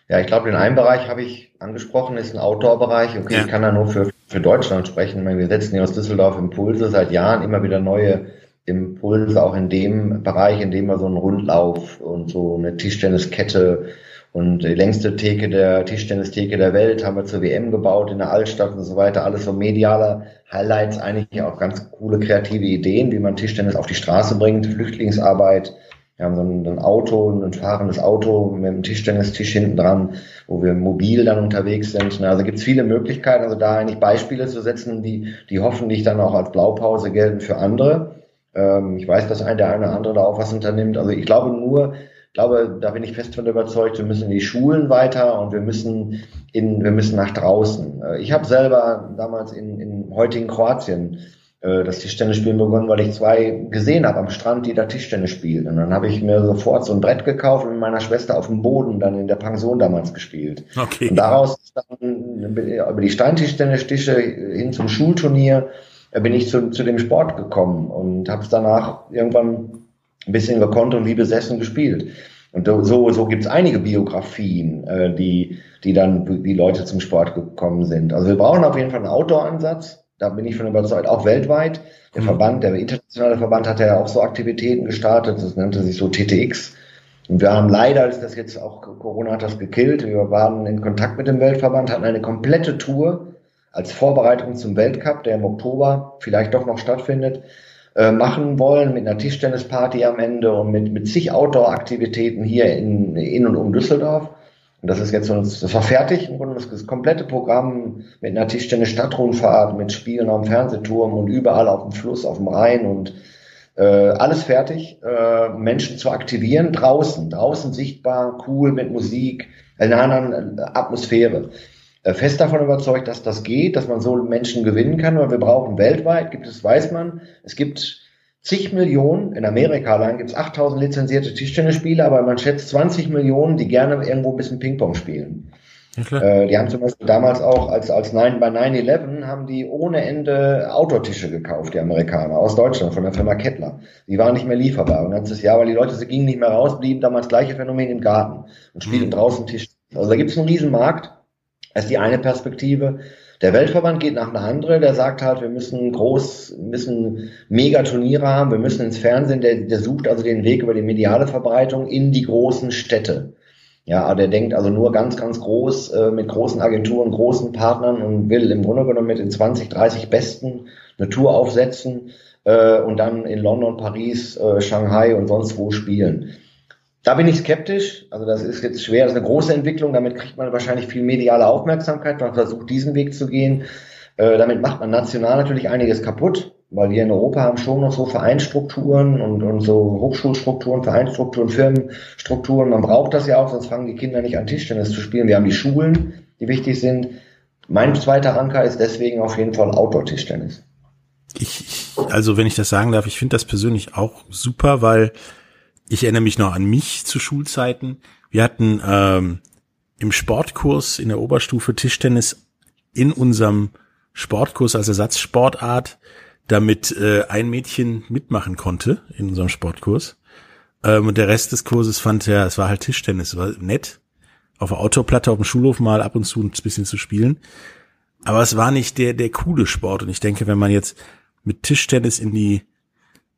Ja, ich glaube, den einen Bereich habe ich angesprochen, ist ein Outdoor-Bereich. Okay, ja. ich kann da nur für, für Deutschland sprechen. Wir setzen hier aus Düsseldorf Impulse seit Jahren immer wieder neue Impulse, auch in dem Bereich, in dem wir so einen Rundlauf und so eine Tischtenniskette und die längste Theke der Tischtennistheke der Welt haben wir zur WM gebaut in der Altstadt und so weiter. Alles so mediale Highlights, eigentlich auch ganz coole kreative Ideen, wie man Tischtennis auf die Straße bringt, Flüchtlingsarbeit. Wir haben so ein, ein Auto, ein fahrendes Auto mit einem Tischtennistisch hinten dran, wo wir mobil dann unterwegs sind. Also gibt es viele Möglichkeiten, also da eigentlich Beispiele zu setzen, die, die hoffentlich dann auch als Blaupause gelten für andere. Ähm, ich weiß, dass ein der eine oder andere da auch was unternimmt. Also ich glaube nur, glaube, da bin ich fest von überzeugt, wir müssen in die Schulen weiter und wir müssen in, wir müssen nach draußen. Äh, ich habe selber damals in, in heutigen Kroatien das Tischtennisspielen begonnen, weil ich zwei gesehen habe am Strand, die da Tischtennis spielen. Und dann habe ich mir sofort so ein Brett gekauft und mit meiner Schwester auf dem Boden dann in der Pension damals gespielt. Okay. Und daraus dann über die Steintischtennistische hin zum Schulturnier äh, bin ich zu, zu dem Sport gekommen und habe es danach irgendwann ein bisschen gekonnt und wie besessen gespielt. Und so, so gibt es einige Biografien, äh, die, die dann die Leute zum Sport gekommen sind. Also wir brauchen auf jeden Fall einen Outdoor-Ansatz. Da bin ich von überzeugt, auch weltweit. Der mhm. Verband, der internationale Verband hat ja auch so Aktivitäten gestartet. Das nannte sich so TTX. Und wir haben leider, ist das jetzt auch Corona hat das gekillt. Wir waren in Kontakt mit dem Weltverband, hatten eine komplette Tour als Vorbereitung zum Weltcup, der im Oktober vielleicht doch noch stattfindet äh, machen wollen, mit einer Tischtennisparty am Ende und mit, mit zig Outdoor-Aktivitäten hier in, in und um Düsseldorf. Und das ist jetzt so, das war fertig im Grunde das, komplette Programm mit einer Tischtennis-Stadtrundfahrt, mit Spielen dem Fernsehturm und überall auf dem Fluss, auf dem Rhein und äh, alles fertig, äh, Menschen zu aktivieren draußen, draußen sichtbar, cool mit Musik, in einer anderen Atmosphäre. Äh, fest davon überzeugt, dass das geht, dass man so Menschen gewinnen kann, weil wir brauchen weltweit, gibt es, weiß man, es gibt zig Millionen, in Amerika allein gibt es 8000 lizenzierte Tischtennisspieler, aber man schätzt 20 Millionen, die gerne irgendwo ein bisschen Ping-Pong spielen. Ja, äh, die haben zum Beispiel damals auch, als, als 9, bei 9-11 haben die ohne Ende Outdoor-Tische gekauft, die Amerikaner, aus Deutschland, von der Firma Kettler. Die waren nicht mehr lieferbar. Ein ganzes Jahr, weil die Leute sie gingen nicht mehr raus, blieben damals gleiche Phänomen im Garten und spielen mhm. draußen Tisch. Also da gibt es einen riesen Markt. Das ist die eine Perspektive. Der Weltverband geht nach einer andere, der sagt halt, wir müssen groß, müssen Megaturniere haben, wir müssen ins Fernsehen, der, der sucht also den Weg über die mediale Verbreitung in die großen Städte. Ja, der denkt also nur ganz, ganz groß äh, mit großen Agenturen, großen Partnern und will im Grunde genommen mit den 20, 30 Besten eine Tour aufsetzen äh, und dann in London, Paris, äh, Shanghai und sonst wo spielen. Da bin ich skeptisch. Also das ist jetzt schwer, das ist eine große Entwicklung. Damit kriegt man wahrscheinlich viel mediale Aufmerksamkeit. Man versucht diesen Weg zu gehen. Äh, damit macht man national natürlich einiges kaputt, weil wir in Europa haben schon noch so Vereinsstrukturen und, und so Hochschulstrukturen, Vereinsstrukturen, Firmenstrukturen. Man braucht das ja auch, sonst fangen die Kinder nicht an Tischtennis zu spielen. Wir haben die Schulen, die wichtig sind. Mein zweiter Anker ist deswegen auf jeden Fall Outdoor-Tischtennis. Ich, also wenn ich das sagen darf, ich finde das persönlich auch super, weil ich erinnere mich noch an mich zu Schulzeiten Wir hatten ähm, im Sportkurs in der Oberstufe Tischtennis in unserem Sportkurs als Ersatzsportart, damit äh, ein Mädchen mitmachen konnte in unserem Sportkurs. Ähm, und der Rest des Kurses fand ja, es war halt Tischtennis, war nett, auf der Autoplatte auf dem Schulhof mal ab und zu ein bisschen zu spielen. Aber es war nicht der, der coole Sport. Und ich denke, wenn man jetzt mit Tischtennis in die,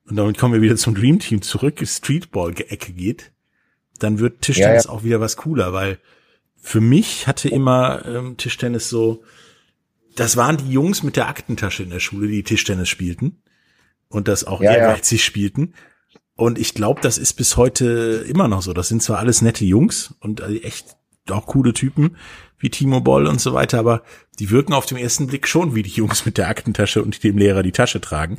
und damit kommen wir wieder zum Dream Team zurück, Streetball-Ecke geht, dann wird Tischtennis ja, ja. auch wieder was cooler, weil für mich hatte immer ähm, Tischtennis so, das waren die Jungs mit der Aktentasche in der Schule, die Tischtennis spielten und das auch ja, ehrgeizig spielten. Und ich glaube, das ist bis heute immer noch so. Das sind zwar alles nette Jungs und echt auch coole Typen wie Timo Boll und so weiter, aber die wirken auf den ersten Blick schon wie die Jungs mit der Aktentasche und dem Lehrer die Tasche tragen.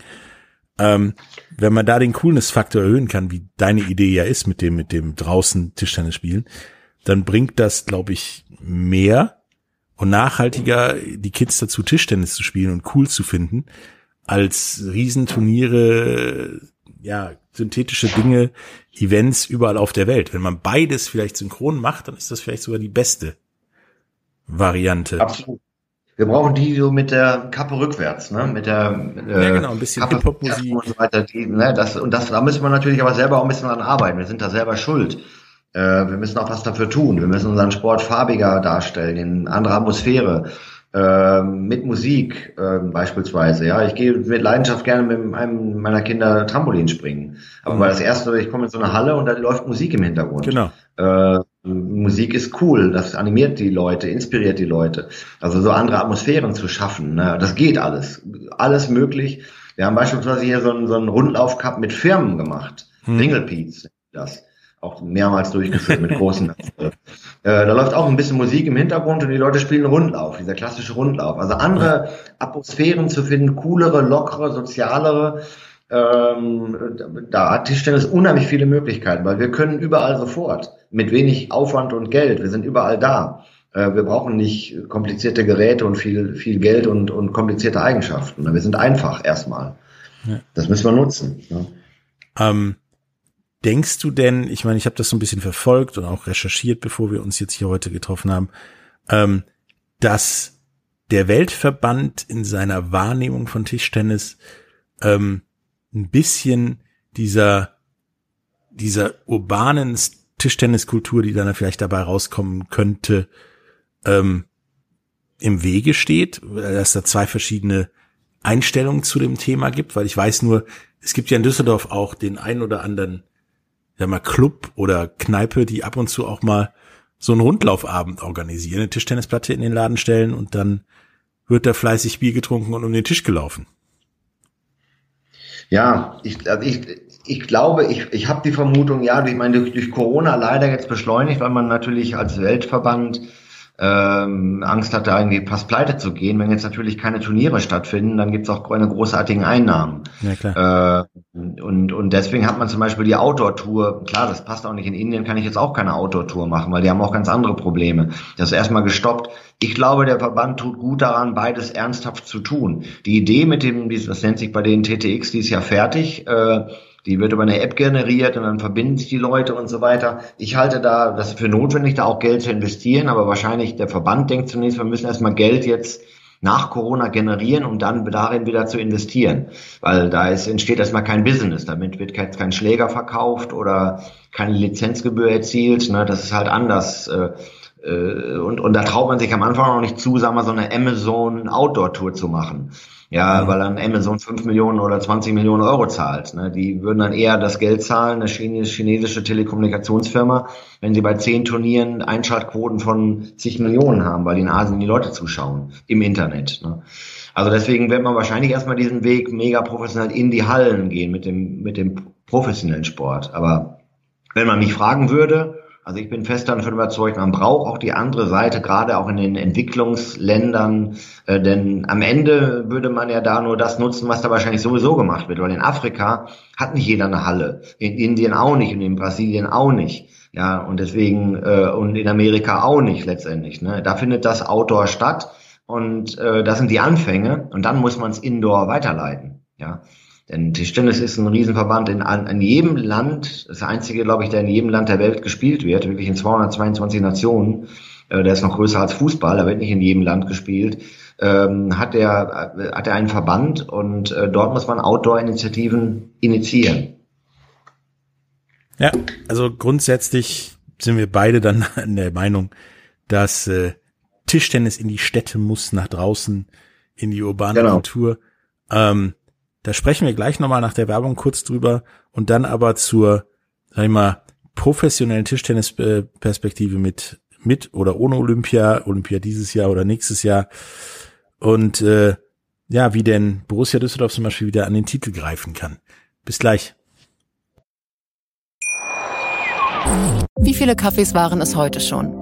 Ähm, wenn man da den Coolness-Faktor erhöhen kann, wie deine Idee ja ist mit dem, mit dem draußen Tischtennis spielen, dann bringt das, glaube ich, mehr und nachhaltiger die Kids dazu, Tischtennis zu spielen und cool zu finden, als Riesenturniere, ja, synthetische Dinge, Events überall auf der Welt. Wenn man beides vielleicht synchron macht, dann ist das vielleicht sogar die beste Variante. Absolut. Wir brauchen die so mit der Kappe rückwärts, ne? Mit der äh, ja, genau, ein bisschen Hip-Hop-Musik und so weiter. Die, ne? das, und das, da müssen wir natürlich aber selber auch ein bisschen dran arbeiten. Wir sind da selber schuld. Äh, wir müssen auch was dafür tun. Wir müssen unseren Sport farbiger darstellen, in anderer Atmosphäre, äh, mit Musik äh, beispielsweise. Ja, ich gehe mit Leidenschaft gerne mit einem meiner Kinder Trampolin springen. Aber mhm. weil das erste, ich komme in so eine Halle und da läuft Musik im Hintergrund. Genau. Äh, Musik ist cool, das animiert die Leute, inspiriert die Leute. Also so andere Atmosphären zu schaffen, ne? das geht alles. Alles möglich. Wir haben beispielsweise hier so einen, so einen Rundlauf-Cup mit Firmen gemacht. Hm. Ringelpiez, das auch mehrmals durchgeführt mit großen. äh, da läuft auch ein bisschen Musik im Hintergrund und die Leute spielen Rundlauf, dieser klassische Rundlauf. Also andere Atmosphären zu finden, coolere, lockere, sozialere. Ähm, da hat Tischtennis unheimlich viele Möglichkeiten, weil wir können überall sofort, mit wenig Aufwand und Geld, wir sind überall da. Äh, wir brauchen nicht komplizierte Geräte und viel, viel Geld und, und komplizierte Eigenschaften. Wir sind einfach erstmal. Ja. Das müssen wir nutzen. Ja. Ähm, Denkst du denn, ich meine, ich habe das so ein bisschen verfolgt und auch recherchiert, bevor wir uns jetzt hier heute getroffen haben, ähm, dass der Weltverband in seiner Wahrnehmung von Tischtennis ähm, ein bisschen dieser dieser urbanen Tischtenniskultur, die dann vielleicht dabei rauskommen könnte, ähm, im Wege steht, dass da zwei verschiedene Einstellungen zu dem Thema gibt, weil ich weiß nur, es gibt ja in Düsseldorf auch den einen oder anderen ja mal Club oder Kneipe, die ab und zu auch mal so einen Rundlaufabend organisieren, eine Tischtennisplatte in den Laden stellen und dann wird da fleißig Bier getrunken und um den Tisch gelaufen. Ja, ich, also ich, ich glaube, ich, ich habe die Vermutung, ja, ich meine, durch, durch Corona leider jetzt beschleunigt, weil man natürlich als Weltverband ähm, Angst hatte, irgendwie fast pleite zu gehen. Wenn jetzt natürlich keine Turniere stattfinden, dann gibt es auch keine großartigen Einnahmen. Ja, klar. Äh, und, und deswegen hat man zum Beispiel die Outdoor-Tour, klar, das passt auch nicht in Indien, kann ich jetzt auch keine Outdoor-Tour machen, weil die haben auch ganz andere Probleme. Das ist erstmal gestoppt. Ich glaube, der Verband tut gut daran, beides ernsthaft zu tun. Die Idee mit dem, das nennt sich bei den TTX, die ist ja fertig. Äh, die wird über eine App generiert und dann verbinden sich die Leute und so weiter. Ich halte da das für notwendig, da auch Geld zu investieren, aber wahrscheinlich der Verband denkt zunächst, wir müssen erstmal Geld jetzt nach Corona generieren, um dann darin wieder zu investieren. Weil da ist, entsteht erstmal kein Business. Damit wird kein, kein Schläger verkauft oder keine Lizenzgebühr erzielt. Ne? Das ist halt anders. Äh, äh, und, und da traut man sich am Anfang noch nicht zu, sagen wir, so eine Amazon Outdoor Tour zu machen. Ja, weil dann Amazon 5 Millionen oder 20 Millionen Euro zahlt. Ne? Die würden dann eher das Geld zahlen, eine chinesische Telekommunikationsfirma, wenn sie bei zehn Turnieren Einschaltquoten von zig Millionen haben, weil in Asien die Leute zuschauen im Internet. Ne? Also deswegen wird man wahrscheinlich erstmal diesen Weg mega professionell in die Hallen gehen mit dem, mit dem professionellen Sport. Aber wenn man mich fragen würde, also ich bin fest davon überzeugt, man braucht auch die andere Seite, gerade auch in den Entwicklungsländern, äh, denn am Ende würde man ja da nur das nutzen, was da wahrscheinlich sowieso gemacht wird, weil in Afrika hat nicht jeder eine Halle, in Indien auch nicht und in Brasilien auch nicht. Ja, und deswegen, äh, und in Amerika auch nicht letztendlich. Ne? Da findet das Outdoor statt und äh, das sind die Anfänge und dann muss man es Indoor weiterleiten. Ja. Denn Tischtennis ist ein Riesenverband in, in jedem Land, das einzige, glaube ich, der in jedem Land der Welt gespielt wird, wirklich in 222 Nationen. Äh, der ist noch größer als Fußball, da wird nicht in jedem Land gespielt. Ähm, hat er hat er einen Verband und äh, dort muss man Outdoor-Initiativen initiieren. Ja, also grundsätzlich sind wir beide dann in der Meinung, dass äh, Tischtennis in die Städte muss, nach draußen, in die urbane genau. Kultur. Ähm, da sprechen wir gleich nochmal nach der Werbung kurz drüber und dann aber zur, sag ich mal, professionellen Tischtennisperspektive mit, mit oder ohne Olympia, Olympia dieses Jahr oder nächstes Jahr. Und äh, ja, wie denn Borussia Düsseldorf zum Beispiel wieder an den Titel greifen kann. Bis gleich. Wie viele Kaffees waren es heute schon?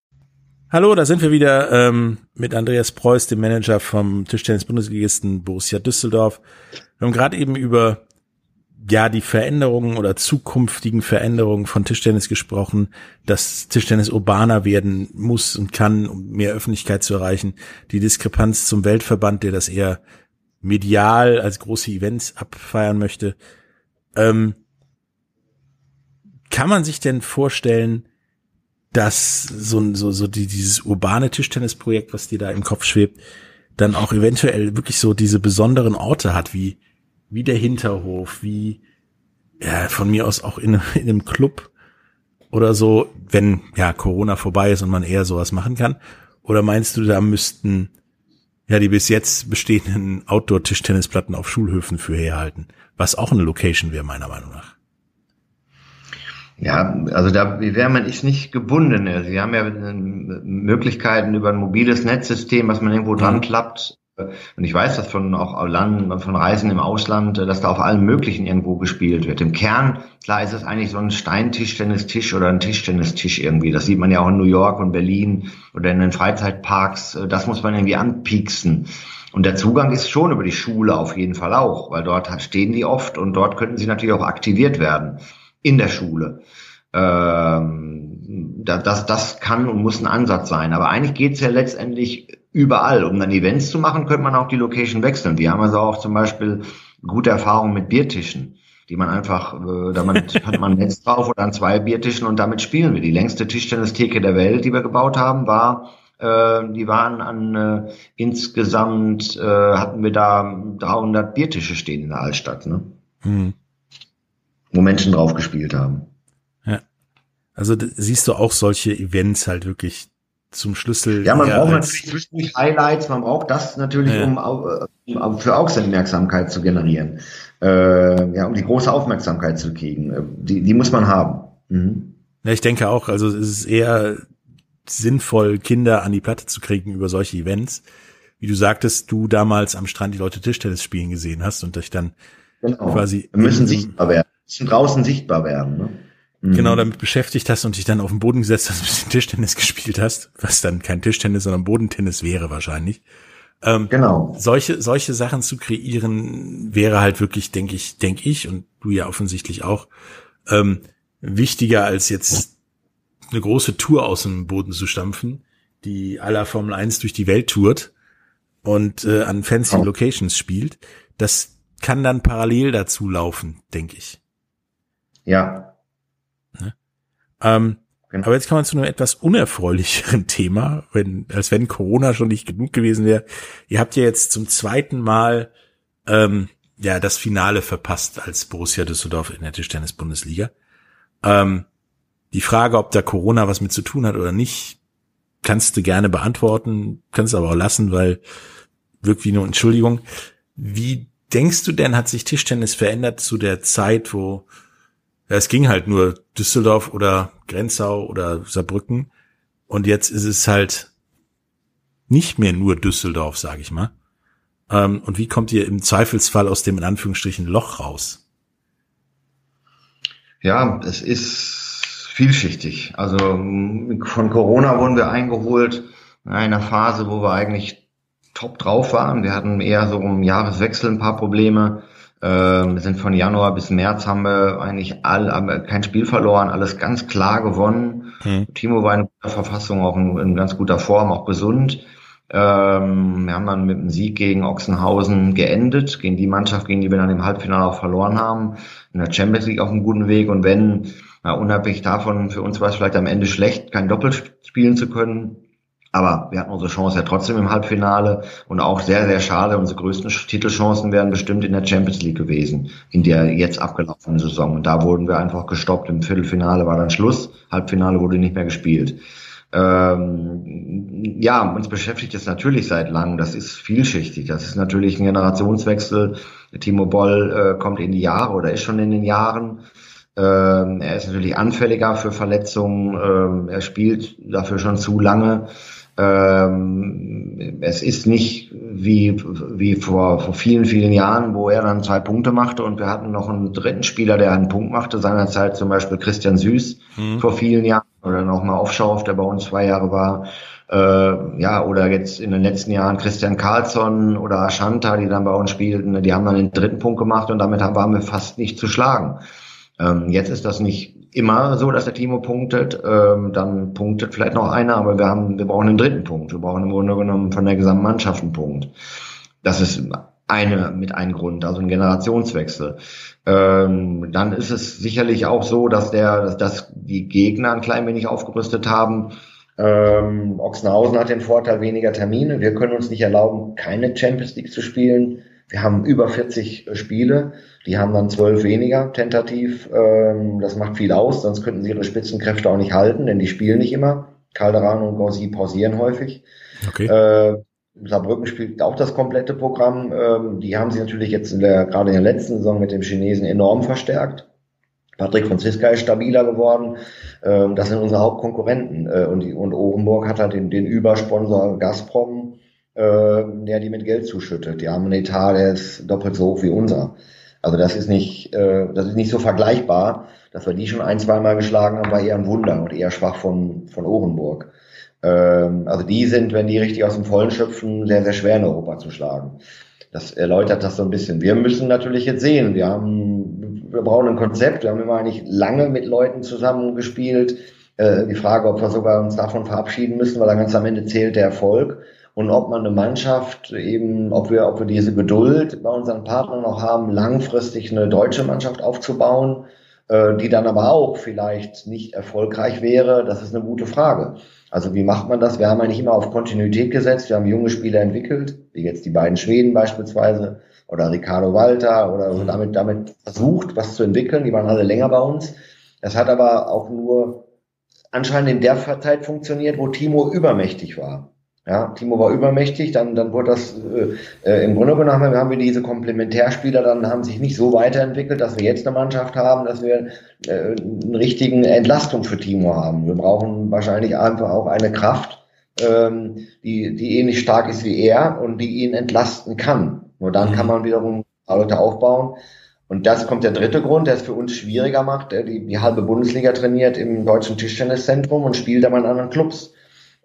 Hallo, da sind wir wieder ähm, mit Andreas Preuß, dem Manager vom Tischtennis-Bundesligisten Borussia Düsseldorf. Wir haben gerade eben über ja die Veränderungen oder zukünftigen Veränderungen von Tischtennis gesprochen, dass Tischtennis urbaner werden muss und kann, um mehr Öffentlichkeit zu erreichen. Die Diskrepanz zum Weltverband, der das eher medial als große Events abfeiern möchte. Ähm, kann man sich denn vorstellen, dass so, so, so die, dieses urbane Tischtennisprojekt, was dir da im Kopf schwebt, dann auch eventuell wirklich so diese besonderen Orte hat, wie, wie der Hinterhof, wie, ja, von mir aus auch in, in einem Club oder so, wenn, ja, Corona vorbei ist und man eher sowas machen kann? Oder meinst du, da müssten, ja, die bis jetzt bestehenden Outdoor-Tischtennisplatten auf Schulhöfen für herhalten? Was auch eine Location wäre, meiner Meinung nach. Ja, also da wäre man ist nicht gebunden. Sie haben ja äh, Möglichkeiten über ein mobiles Netzsystem, was man irgendwo dran mhm. klappt. Und ich weiß das von auch Land, von Reisen im Ausland, dass da auf allen möglichen irgendwo gespielt wird. Im Kern, klar ist es eigentlich so ein Steintischtennistisch oder ein Tischtennistisch irgendwie. Das sieht man ja auch in New York und Berlin oder in den Freizeitparks. Das muss man irgendwie anpieksen. Und der Zugang ist schon über die Schule auf jeden Fall auch, weil dort stehen die oft und dort könnten sie natürlich auch aktiviert werden in der Schule. Ähm, das, das kann und muss ein Ansatz sein. Aber eigentlich geht's ja letztendlich überall. Um dann Events zu machen, könnte man auch die Location wechseln. Wir haben also auch zum Beispiel gute Erfahrungen mit Biertischen, die man einfach, äh, damit hat man ein Netz drauf oder an zwei Biertischen und damit spielen wir. Die längste Tischtennistheke der Welt, die wir gebaut haben, war äh, die waren an äh, insgesamt äh, hatten wir da 300 Biertische stehen in der Altstadt. Ne? Hm wo Menschen drauf gespielt haben. Ja. Also siehst du auch solche Events halt wirklich zum Schlüssel. Ja, man braucht natürlich zwischendurch Highlights, man braucht das natürlich, ja. um, um für Aufmerksamkeit zu generieren. Äh, ja, um die große Aufmerksamkeit zu kriegen. Äh, die, die muss man haben. Mhm. Ja, ich denke auch, also es ist eher sinnvoll, Kinder an die Platte zu kriegen über solche Events. Wie du sagtest, du damals am Strand die Leute Tischtennis spielen gesehen hast und dich dann genau. quasi. Wir müssen sichtbar werden draußen sichtbar werden. Ne? Mhm. Genau, damit beschäftigt hast und dich dann auf den Boden gesetzt hast, ein bisschen Tischtennis gespielt hast, was dann kein Tischtennis, sondern Bodentennis wäre wahrscheinlich. Ähm, genau. Solche, solche Sachen zu kreieren wäre halt wirklich, denke ich, denke ich und du ja offensichtlich auch, ähm, wichtiger als jetzt eine große Tour aus dem Boden zu stampfen, die aller Formel 1 durch die Welt tourt und äh, an fancy oh. Locations spielt. Das kann dann parallel dazu laufen, denke ich. Ja. Ne? Ähm, genau. Aber jetzt kommen wir zu einem etwas unerfreulicheren Thema, wenn, als wenn Corona schon nicht genug gewesen wäre. Ihr habt ja jetzt zum zweiten Mal ähm, ja das Finale verpasst als Borussia Düsseldorf in der Tischtennis-Bundesliga. Ähm, die Frage, ob da Corona was mit zu tun hat oder nicht, kannst du gerne beantworten, kannst aber auch lassen, weil wirklich nur Entschuldigung. Wie denkst du denn, hat sich Tischtennis verändert zu der Zeit, wo ja, es ging halt nur Düsseldorf oder Grenzau oder Saarbrücken. Und jetzt ist es halt nicht mehr nur Düsseldorf, sage ich mal. Ähm, und wie kommt ihr im Zweifelsfall aus dem in Anführungsstrichen Loch raus? Ja, es ist vielschichtig. Also von Corona wurden wir eingeholt in einer Phase, wo wir eigentlich top drauf waren. Wir hatten eher so um Jahreswechsel ein paar Probleme. Ähm, wir sind von Januar bis März haben wir eigentlich all, haben kein Spiel verloren, alles ganz klar gewonnen. Mhm. Timo war in guter Verfassung, auch in, in ganz guter Form, auch gesund. Ähm, wir haben dann mit dem Sieg gegen Ochsenhausen geendet, gegen die Mannschaft, gegen die wir dann im Halbfinale auch verloren haben. In der Champions League auf einem guten Weg. Und wenn, na, unabhängig davon, für uns war es vielleicht am Ende schlecht, kein Doppel spielen zu können. Aber wir hatten unsere Chance ja trotzdem im Halbfinale und auch sehr, sehr schade. Unsere größten Titelchancen wären bestimmt in der Champions League gewesen, in der jetzt abgelaufenen Saison. Und da wurden wir einfach gestoppt. Im Viertelfinale war dann Schluss. Halbfinale wurde nicht mehr gespielt. Ähm, ja, uns beschäftigt es natürlich seit langem. Das ist vielschichtig. Das ist natürlich ein Generationswechsel. Timo Boll äh, kommt in die Jahre oder ist schon in den Jahren. Ähm, er ist natürlich anfälliger für Verletzungen. Ähm, er spielt dafür schon zu lange. Ähm, es ist nicht wie, wie vor, vor vielen, vielen Jahren, wo er dann zwei Punkte machte und wir hatten noch einen dritten Spieler, der einen Punkt machte, seinerzeit zum Beispiel Christian Süß mhm. vor vielen Jahren oder noch mal Aufschauf, der bei uns zwei Jahre war. Äh, ja, oder jetzt in den letzten Jahren Christian Karlsson oder Ashanta, die dann bei uns spielten, die haben dann den dritten Punkt gemacht und damit waren wir fast nicht zu schlagen. Ähm, jetzt ist das nicht immer so, dass der Timo punktet, ähm, dann punktet vielleicht noch einer, aber wir haben, wir brauchen einen dritten Punkt. Wir brauchen im Grunde genommen von der gesamten Mannschaft einen Punkt. Das ist eine mit einem Grund, also ein Generationswechsel. Ähm, dann ist es sicherlich auch so, dass der, dass, dass die Gegner ein klein wenig aufgerüstet haben. Ähm, Ochsenhausen hat den Vorteil weniger Termine. Wir können uns nicht erlauben, keine Champions League zu spielen. Wir haben über 40 Spiele. Die haben dann zwölf weniger tentativ. Ähm, das macht viel aus, sonst könnten sie ihre Spitzenkräfte auch nicht halten, denn die spielen nicht immer. Calderan und Gorsi pausieren häufig. Okay. Äh, Saarbrücken spielt auch das komplette Programm. Ähm, die haben sie natürlich jetzt in der, gerade in der letzten Saison mit dem Chinesen enorm verstärkt. Patrick Franziska ist stabiler geworden. Ähm, das sind unsere Hauptkonkurrenten. Äh, und, die, und Orenburg hat halt den, den Übersponsor Gazprom, äh, der die mit Geld zuschüttet. Die haben einen Etat, der ist doppelt so hoch wie unser. Also das ist nicht, äh, das ist nicht so vergleichbar. Dass wir die schon ein, zweimal geschlagen haben, war eher ein Wunder und eher schwach von, von Orenburg. Ähm, also die sind, wenn die richtig aus dem Vollen schöpfen, sehr, sehr schwer in Europa zu schlagen. Das erläutert das so ein bisschen. Wir müssen natürlich jetzt sehen, wir haben, wir brauchen ein Konzept. Wir haben immer eigentlich lange mit Leuten zusammengespielt. Äh, die Frage, ob wir sogar uns davon verabschieden müssen, weil dann ganz am Ende zählt der Erfolg und ob man eine Mannschaft eben, ob wir, ob wir diese Geduld bei unseren Partnern noch haben, langfristig eine deutsche Mannschaft aufzubauen, äh, die dann aber auch vielleicht nicht erfolgreich wäre, das ist eine gute Frage. Also wie macht man das? Wir haben eigentlich immer auf Kontinuität gesetzt. Wir haben junge Spieler entwickelt, wie jetzt die beiden Schweden beispielsweise oder Ricardo Walter oder so damit, damit versucht, was zu entwickeln. Die waren alle länger bei uns. Das hat aber auch nur anscheinend in der Zeit funktioniert, wo Timo übermächtig war. Ja, Timo war übermächtig, dann, dann wurde das, äh, äh, im Grunde genommen haben wir diese Komplementärspieler dann haben sich nicht so weiterentwickelt, dass wir jetzt eine Mannschaft haben, dass wir äh, einen richtigen Entlastung für Timo haben. Wir brauchen wahrscheinlich einfach auch eine Kraft, ähm, die, die ähnlich stark ist wie er und die ihn entlasten kann. Nur dann kann man wiederum Leute aufbauen. Und das kommt der dritte Grund, der es für uns schwieriger macht. Die, die halbe Bundesliga trainiert im deutschen Tischtenniszentrum und spielt aber in anderen Clubs.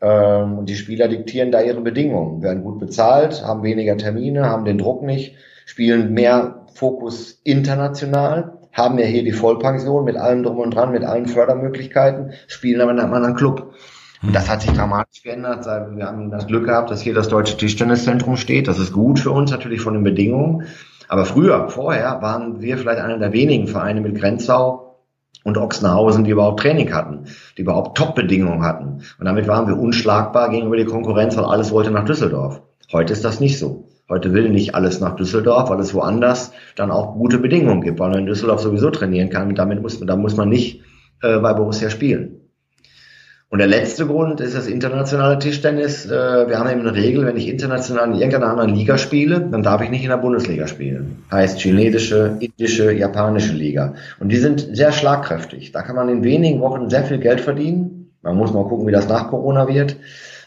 Ähm, und die Spieler diktieren da ihre Bedingungen, werden gut bezahlt, haben weniger Termine, haben den Druck nicht, spielen mehr Fokus international, haben ja hier die Vollpension mit allem drum und dran, mit allen Fördermöglichkeiten, spielen aber in einem anderen Club. Und das hat sich dramatisch geändert. Wir haben das Glück gehabt, dass hier das Deutsche Tischtenniszentrum steht. Das ist gut für uns natürlich von den Bedingungen. Aber früher, vorher, waren wir vielleicht einer der wenigen Vereine mit Grenzau, und Ochsenhausen, die überhaupt Training hatten, die überhaupt Top-Bedingungen hatten. Und damit waren wir unschlagbar gegenüber die Konkurrenz, weil alles wollte nach Düsseldorf. Heute ist das nicht so. Heute will nicht alles nach Düsseldorf, weil es woanders dann auch gute Bedingungen gibt, weil man in Düsseldorf sowieso trainieren kann. Damit muss man, da muss man nicht äh, bei Borussia spielen. Und der letzte Grund ist das internationale Tischtennis. Äh, wir haben eben eine Regel, wenn ich international in irgendeiner anderen Liga spiele, dann darf ich nicht in der Bundesliga spielen. Heißt chinesische, indische, japanische Liga. Und die sind sehr schlagkräftig. Da kann man in wenigen Wochen sehr viel Geld verdienen. Man muss mal gucken, wie das nach Corona wird.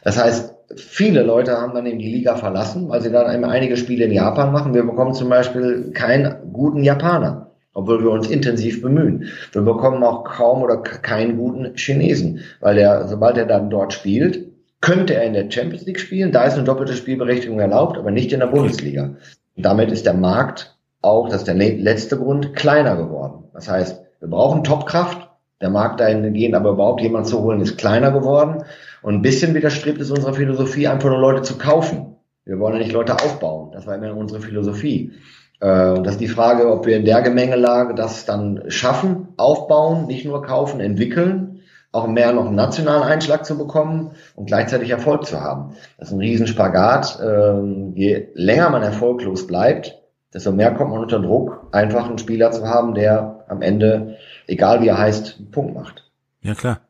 Das heißt, viele Leute haben dann eben die Liga verlassen, weil sie dann einige Spiele in Japan machen. Wir bekommen zum Beispiel keinen guten Japaner obwohl wir uns intensiv bemühen. Wir bekommen auch kaum oder keinen guten Chinesen, weil er, sobald er dann dort spielt, könnte er in der Champions League spielen, da ist eine doppelte Spielberechtigung erlaubt, aber nicht in der Bundesliga. Und damit ist der Markt auch, das ist der letzte Grund, kleiner geworden. Das heißt, wir brauchen Topkraft, der Markt dahingehend aber überhaupt jemand zu holen, ist kleiner geworden. Und ein bisschen widerstrebt es unserer Philosophie, einfach nur Leute zu kaufen. Wir wollen ja nicht Leute aufbauen. Das war immer unsere Philosophie. Äh, und das ist die Frage, ob wir in der Gemengelage das dann schaffen, aufbauen, nicht nur kaufen, entwickeln, auch mehr noch einen nationalen Einschlag zu bekommen und gleichzeitig Erfolg zu haben. Das ist ein Riesenspagat. Ähm, je länger man erfolglos bleibt, desto mehr kommt man unter Druck, einfach einen Spieler zu haben, der am Ende, egal wie er heißt, einen Punkt macht. Ja, klar.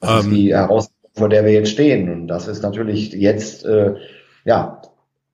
Das ähm, ist die Herausforderung, vor der wir jetzt stehen. Und das ist natürlich jetzt, äh, ja,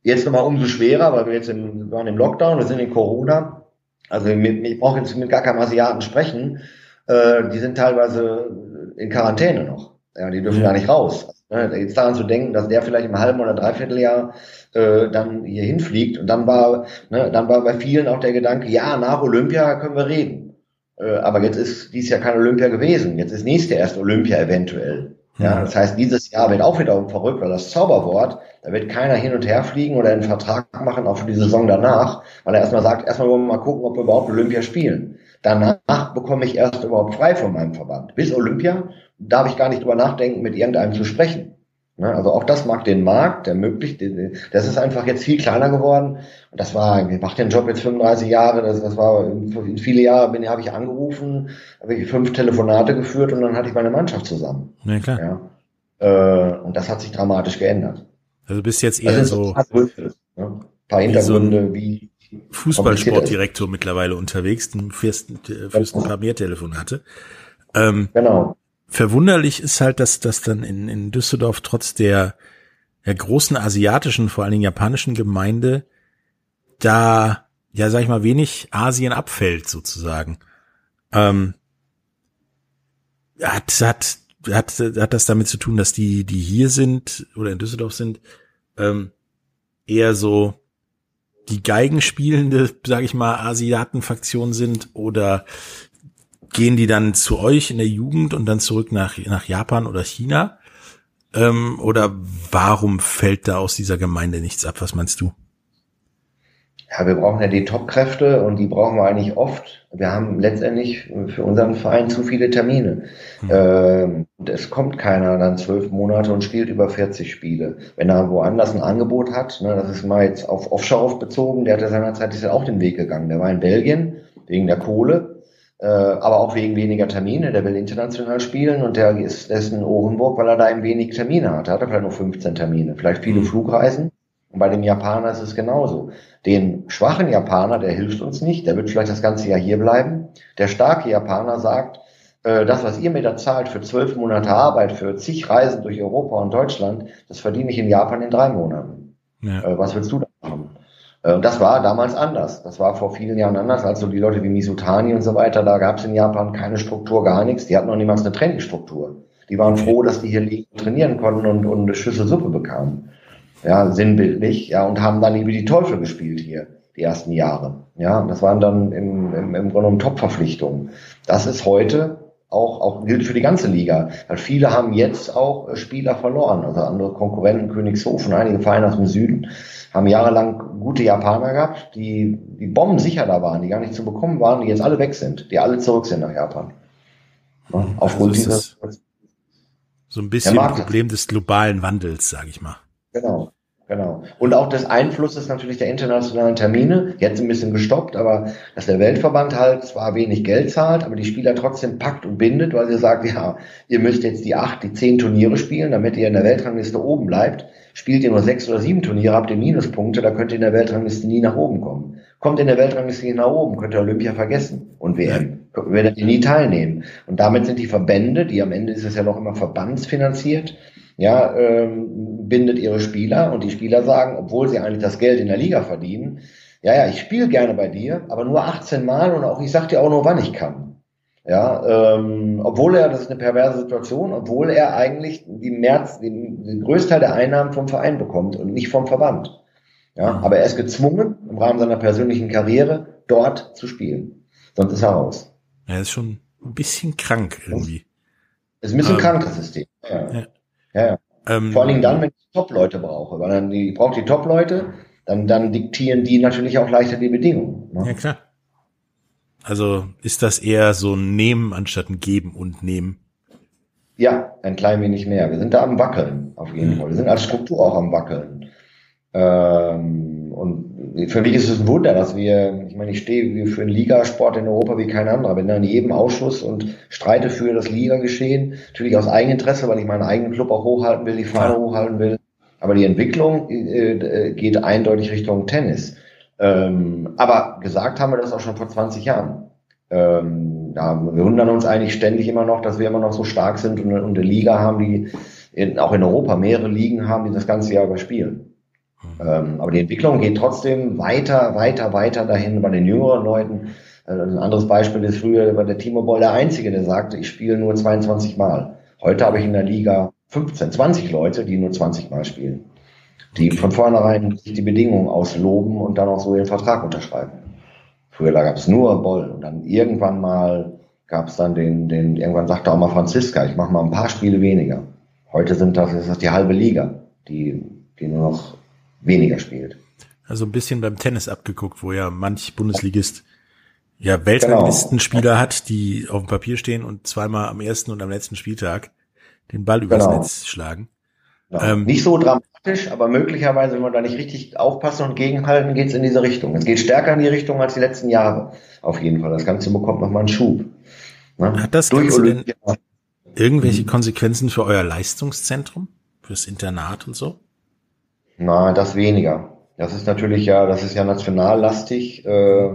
Jetzt nochmal umso schwerer, weil wir jetzt im, wir waren im Lockdown, wir sind in Corona. Also ich brauche jetzt mit gar keinem Asiaten sprechen. Äh, die sind teilweise in Quarantäne noch. Ja, die dürfen mhm. gar nicht raus. Also, jetzt daran zu denken, dass der vielleicht im halben oder dreiviertel Jahr äh, dann hier hinfliegt. Und dann war, ne, dann war bei vielen auch der Gedanke, ja, nach Olympia können wir reden. Äh, aber jetzt ist dies Jahr kein Olympia gewesen. Jetzt ist nächste erst Olympia eventuell. Ja, das heißt, dieses Jahr wird auch wieder verrückt, weil das Zauberwort, da wird keiner hin und her fliegen oder einen Vertrag machen, auch für die Saison danach, weil er erstmal sagt, erstmal wollen wir mal gucken, ob wir überhaupt Olympia spielen. Danach bekomme ich erst überhaupt frei von meinem Verband. Bis Olympia darf ich gar nicht drüber nachdenken, mit irgendeinem zu sprechen. Ne? Also auch das mag den Markt, der möglich, das ist einfach jetzt viel kleiner geworden. Und das war, ich mache den Job jetzt 35 Jahre, das, das war in viele Jahre bin habe ich angerufen, habe ich fünf Telefonate geführt und dann hatte ich meine Mannschaft zusammen. Ja, klar. Ja. Äh, und das hat sich dramatisch geändert. Also bist jetzt eher also so Gründe, ne? ein paar Hintergründe wie, so wie Fußballsportdirektor mittlerweile unterwegs, du führst, führst ein paar mehr Telefonate. Ähm, genau verwunderlich ist halt, dass das dann in, in Düsseldorf trotz der, der großen asiatischen, vor allen Dingen japanischen Gemeinde da, ja, sag ich mal, wenig Asien abfällt sozusagen. Ähm, hat, hat, hat, hat das damit zu tun, dass die, die hier sind oder in Düsseldorf sind, ähm, eher so die Geigenspielende, sag ich mal, Asiatenfraktion sind oder gehen die dann zu euch in der Jugend und dann zurück nach, nach Japan oder China? Ähm, oder warum fällt da aus dieser Gemeinde nichts ab? Was meinst du? Ja, wir brauchen ja die Top-Kräfte und die brauchen wir eigentlich oft. Wir haben letztendlich für unseren Verein zu viele Termine. Hm. Ähm, es kommt keiner dann zwölf Monate und spielt über 40 Spiele. Wenn er woanders ein Angebot hat, ne, das ist mal jetzt auf Offshore bezogen, der hat ja seinerzeit ist ja auch den Weg gegangen. Der war in Belgien wegen der Kohle aber auch wegen weniger Termine. Der will international spielen und der ist, der ist in Orenburg, weil er da eben wenig Termine hat. Er hat vielleicht nur 15 Termine, vielleicht viele mhm. Flugreisen. Und bei dem Japaner ist es genauso. Den schwachen Japaner, der hilft uns nicht, der wird vielleicht das ganze Jahr hier bleiben. Der starke Japaner sagt, äh, das, was ihr mir da zahlt für zwölf Monate Arbeit, für zig Reisen durch Europa und Deutschland, das verdiene ich in Japan in drei Monaten. Ja. Äh, was willst du? Äh, das war damals anders. Das war vor vielen Jahren anders. Also die Leute wie Misutani und so weiter, da gab es in Japan keine Struktur, gar nichts. Die hatten noch niemals eine Trainingsstruktur. Die waren froh, dass die hier liegen, trainieren konnten und, und eine Schüssel Suppe bekamen. Ja, sinnbildlich. Ja, und haben dann über die Teufel gespielt hier, die ersten Jahre. Ja, das waren dann im, im, im Grunde genommen Top-Verpflichtungen. Das ist heute auch, auch gilt für die ganze Liga. Weil viele haben jetzt auch Spieler verloren. Also andere Konkurrenten, Königshofen, einige Vereine aus dem Süden, haben jahrelang gute Japaner gehabt, die, die bombensicher da waren, die gar nicht zu bekommen waren, die jetzt alle weg sind, die alle zurück sind nach Japan. Ja, also aufgrund also dieses so ein bisschen Problem des globalen Wandels, sage ich mal. Genau. Genau. Und auch des Einflusses natürlich der internationalen Termine, jetzt ein bisschen gestoppt, aber dass der Weltverband halt zwar wenig Geld zahlt, aber die Spieler trotzdem packt und bindet, weil sie sagt, ja, ihr müsst jetzt die acht, die zehn Turniere spielen, damit ihr in der Weltrangliste oben bleibt. Spielt ihr nur sechs oder sieben Turniere, habt ihr Minuspunkte, da könnt ihr in der Weltrangliste nie nach oben kommen. Kommt in der Weltrangliste nie nach oben, könnt ihr Olympia vergessen und WM. Werdet ihr nie teilnehmen. Und damit sind die Verbände, die am Ende ist es ja noch immer verbandsfinanziert, ja, ähm, bindet ihre Spieler und die Spieler sagen, obwohl sie eigentlich das Geld in der Liga verdienen, ja, ja, ich spiele gerne bei dir, aber nur 18 Mal und auch ich sag dir auch nur, wann ich kann. Ja, ähm, obwohl er, das ist eine perverse Situation, obwohl er eigentlich die März, den, den Größteil der Einnahmen vom Verein bekommt und nicht vom Verband. Ja, mhm. aber er ist gezwungen, im Rahmen seiner persönlichen Karriere dort zu spielen. Sonst ist er raus. Er ist schon ein bisschen krank irgendwie. Ist ein bisschen ähm, krank, das System. Ja. ja. ja. Ähm, Vor allen Dingen dann, wenn ich Top-Leute brauche, weil dann die, ich brauche die Top-Leute, dann, dann diktieren die natürlich auch leichter die Bedingungen. Ne? Ja, klar. Also ist das eher so ein Nehmen anstatt ein Geben und Nehmen? Ja, ein klein wenig mehr. Wir sind da am Wackeln, auf jeden mhm. Fall. Wir sind als Struktur auch am Wackeln. Ähm, und für mich ist es ein Wunder, dass wir, ich meine, ich stehe für den Ligasport in Europa wie kein anderer, bin da in jedem Ausschuss und streite für das Ligageschehen. Natürlich aus Eigeninteresse, weil ich meinen eigenen Club auch hochhalten will, die Fahne hochhalten will. Aber die Entwicklung äh, geht eindeutig Richtung Tennis. Ähm, aber gesagt haben wir das auch schon vor 20 Jahren. Ähm, ja, wir wundern uns eigentlich ständig immer noch, dass wir immer noch so stark sind und, und eine Liga haben, die in, auch in Europa mehrere Ligen haben, die das ganze Jahr überspielen. Mhm. Ähm, aber die Entwicklung geht trotzdem weiter, weiter, weiter dahin bei den jüngeren Leuten. Äh, ein anderes Beispiel ist früher war der Timo Boll der Einzige, der sagte, ich spiele nur 22 Mal. Heute habe ich in der Liga 15, 20 Leute, die nur 20 Mal spielen die von vornherein sich die Bedingungen ausloben und dann auch so ihren Vertrag unterschreiben. Früher gab es nur Boll und dann irgendwann mal gab es dann den, den, irgendwann sagte auch mal Franziska, ich mache mal ein paar Spiele weniger. Heute sind das, ist das die halbe Liga, die, die nur noch weniger spielt. Also ein bisschen beim Tennis abgeguckt, wo ja manch Bundesligist ja Weltranglistenspieler genau. hat, die auf dem Papier stehen und zweimal am ersten und am letzten Spieltag den Ball übers genau. Netz schlagen. Ähm, Nicht so dramatisch aber möglicherweise, wenn wir da nicht richtig aufpassen und gegenhalten, geht es in diese Richtung. Es geht stärker in die Richtung als die letzten Jahre. Auf jeden Fall. Das Ganze bekommt nochmal einen Schub. Ne? Hat das Durch Ganze denn irgendwelche mhm. Konsequenzen für euer Leistungszentrum? Fürs Internat und so? Na, das weniger. Das ist natürlich ja, das ist ja nationallastig. Äh,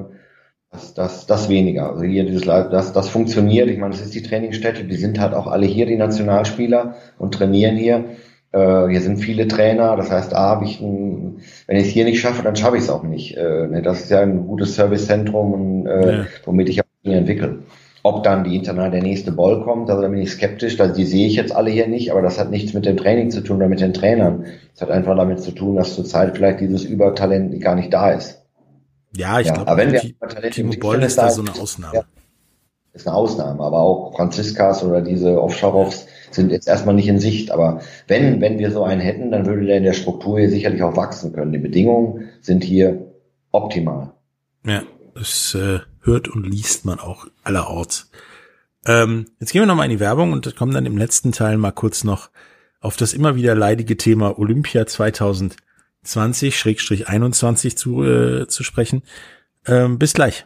das, das, das weniger. Also hier dieses, das, das funktioniert. Ich meine, das ist die Trainingsstätte. Die sind halt auch alle hier, die Nationalspieler, und trainieren hier. Äh, hier sind viele Trainer, das heißt, A, habe ich ein, wenn ich es hier nicht schaffe, dann schaffe ich es auch nicht. Äh, ne, das ist ja ein gutes Servicezentrum, äh, ja. womit ich auch entwickle. Ob dann die Internat der nächste Ball kommt, also da bin ich skeptisch, da, die sehe ich jetzt alle hier nicht, aber das hat nichts mit dem Training zu tun oder mit den Trainern. Das hat einfach damit zu tun, dass zurzeit vielleicht dieses Übertalent gar nicht da ist. Ja, ich ja, glaube, wenn wir Timo Boll ist da so eine Ausnahme. Ja, ist eine Ausnahme, aber auch Franziskas oder diese Offshoreoffs sind jetzt erstmal nicht in Sicht. Aber wenn, wenn wir so einen hätten, dann würde der in der Struktur hier sicherlich auch wachsen können. Die Bedingungen sind hier optimal. Ja, das äh, hört und liest man auch allerorts. Ähm, jetzt gehen wir nochmal in die Werbung und kommen dann im letzten Teil mal kurz noch auf das immer wieder leidige Thema Olympia 2020-21 zu, äh, zu sprechen. Ähm, bis gleich.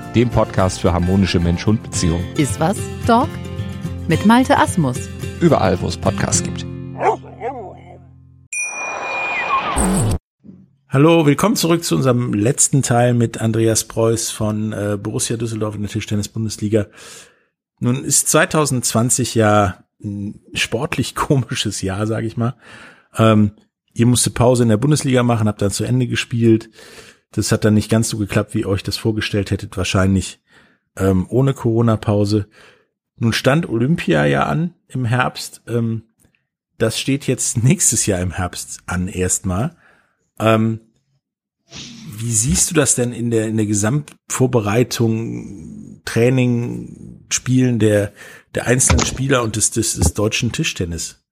dem Podcast für harmonische Mensch-Hund-Beziehungen. Iswas Dog? Mit Malte Asmus. Überall, wo es Podcasts gibt. Hallo, willkommen zurück zu unserem letzten Teil mit Andreas Preuß von äh, Borussia Düsseldorf in der Tischtennis-Bundesliga. Nun ist 2020 ja ein sportlich komisches Jahr, sage ich mal. Ähm, ihr musstet Pause in der Bundesliga machen, habt dann zu Ende gespielt. Das hat dann nicht ganz so geklappt, wie ihr euch das vorgestellt hättet, wahrscheinlich ähm, ohne Corona-Pause. Nun stand Olympia ja an im Herbst. Ähm, das steht jetzt nächstes Jahr im Herbst an erstmal. Ähm, wie siehst du das denn in der, in der Gesamtvorbereitung, Training, Spielen der, der einzelnen Spieler und des, des, des deutschen Tischtennis?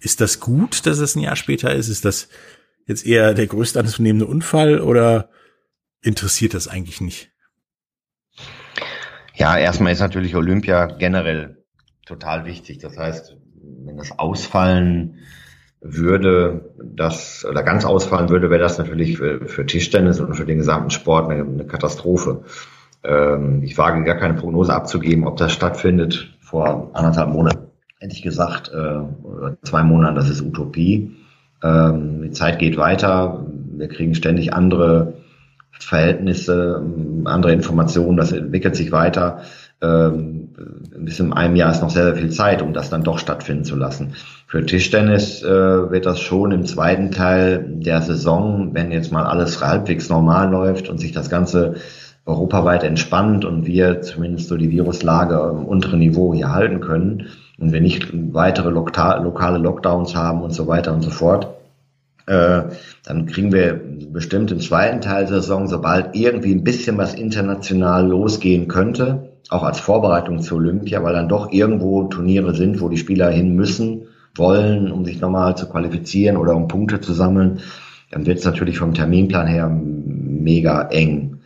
Ist das gut, dass es ein Jahr später ist? Ist das jetzt eher der größte anzunehmende Unfall oder interessiert das eigentlich nicht? Ja, erstmal ist natürlich Olympia generell total wichtig. Das heißt, wenn das Ausfallen würde das oder ganz ausfallen würde, wäre das natürlich für, für Tischtennis und für den gesamten Sport eine, eine Katastrophe. Ähm, ich wage gar keine Prognose abzugeben, ob das stattfindet. Vor anderthalb Monaten hätte ich gesagt, äh, oder zwei Monaten, das ist Utopie. Ähm, die Zeit geht weiter. Wir kriegen ständig andere Verhältnisse, andere Informationen. Das entwickelt sich weiter. Ähm, bis in einem Jahr ist noch sehr, sehr viel Zeit, um das dann doch stattfinden zu lassen. Für Tischtennis äh, wird das schon im zweiten Teil der Saison, wenn jetzt mal alles halbwegs normal läuft und sich das Ganze europaweit entspannt und wir zumindest so die Viruslage im unteren Niveau hier halten können und wir nicht weitere lokale Lockdowns haben und so weiter und so fort, dann kriegen wir bestimmt im zweiten Teil der Saison, sobald irgendwie ein bisschen was international losgehen könnte, auch als Vorbereitung zur Olympia, weil dann doch irgendwo Turniere sind, wo die Spieler hin müssen, wollen, um sich nochmal zu qualifizieren oder um Punkte zu sammeln, dann wird es natürlich vom Terminplan her mega eng.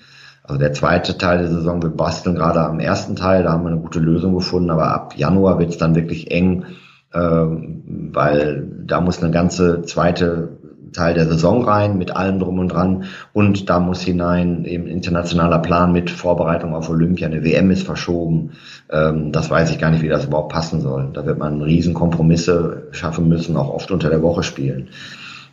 Also der zweite Teil der Saison, wir basteln gerade am ersten Teil, da haben wir eine gute Lösung gefunden, aber ab Januar wird es dann wirklich eng, äh, weil da muss eine ganze zweite Teil der Saison rein mit allem drum und dran und da muss hinein eben internationaler Plan mit Vorbereitung auf Olympia, eine WM ist verschoben. Ähm, das weiß ich gar nicht, wie das überhaupt passen soll. Da wird man riesen schaffen müssen, auch oft unter der Woche spielen.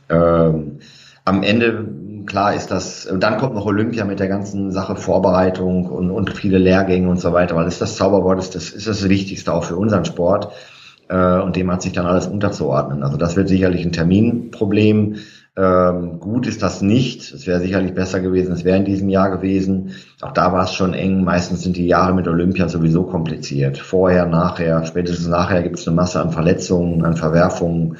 Ähm, am Ende klar ist das, dann kommt noch Olympia mit der ganzen Sache Vorbereitung und, und viele Lehrgänge und so weiter, weil das ist das Zauberwort, ist das, ist das Wichtigste auch für unseren Sport äh, und dem hat sich dann alles unterzuordnen. Also das wird sicherlich ein Terminproblem. Ähm, gut ist das nicht. Es wäre sicherlich besser gewesen, es wäre in diesem Jahr gewesen. Auch da war es schon eng. Meistens sind die Jahre mit Olympia sowieso kompliziert. Vorher, nachher, spätestens nachher gibt es eine Masse an Verletzungen, an Verwerfungen,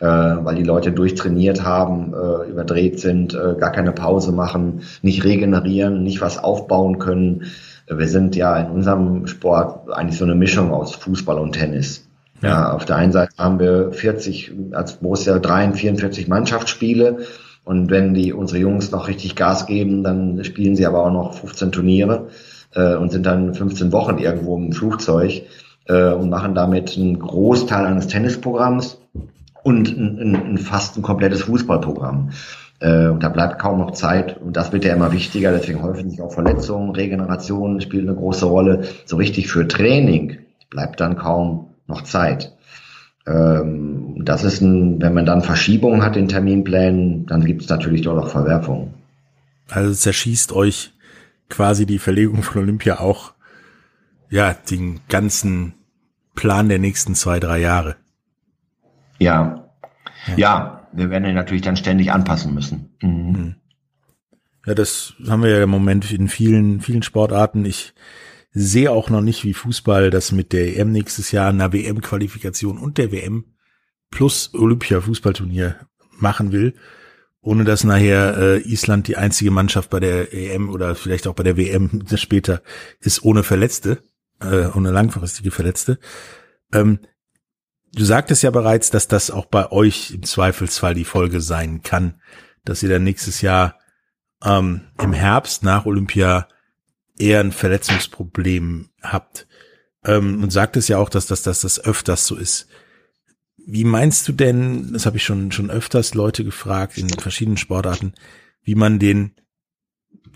äh, weil die Leute durchtrainiert haben, äh, überdreht sind, äh, gar keine Pause machen, nicht regenerieren, nicht was aufbauen können. Wir sind ja in unserem Sport eigentlich so eine Mischung aus Fußball und Tennis. Ja, auf der einen Seite haben wir 40, als Borussia 43, 44 Mannschaftsspiele. Und wenn die unsere Jungs noch richtig Gas geben, dann spielen sie aber auch noch 15 Turniere äh, und sind dann 15 Wochen irgendwo im Flugzeug äh, und machen damit einen Großteil eines Tennisprogramms und ein, ein, ein fast ein komplettes Fußballprogramm. Äh, und da bleibt kaum noch Zeit und das wird ja immer wichtiger, deswegen häufig sich auch Verletzungen, Regeneration spielt eine große Rolle. So richtig für Training bleibt dann kaum noch Zeit. Ähm, das ist ein, wenn man dann Verschiebungen hat in Terminplänen, dann gibt es natürlich dort auch Verwerfungen. Also zerschießt euch quasi die Verlegung von Olympia auch, ja, den ganzen Plan der nächsten zwei, drei Jahre. Ja. Ja, ja wir werden ihn natürlich dann ständig anpassen müssen. Mhm. mhm. Ja, das haben wir ja im Moment in vielen, vielen Sportarten. Ich sehe auch noch nicht, wie Fußball das mit der EM nächstes Jahr, einer WM-Qualifikation und der WM plus Olympia-Fußballturnier machen will, ohne dass nachher äh, Island die einzige Mannschaft bei der EM oder vielleicht auch bei der WM später ist ohne Verletzte, äh, ohne langfristige Verletzte. Ähm, du sagtest ja bereits, dass das auch bei euch im Zweifelsfall die Folge sein kann, dass ihr dann nächstes Jahr ähm, im Herbst nach Olympia eher ein Verletzungsproblem habt. Ähm, und sagt es ja auch, dass das, dass das öfters so ist. Wie meinst du denn, das habe ich schon, schon öfters Leute gefragt in verschiedenen Sportarten, wie man den,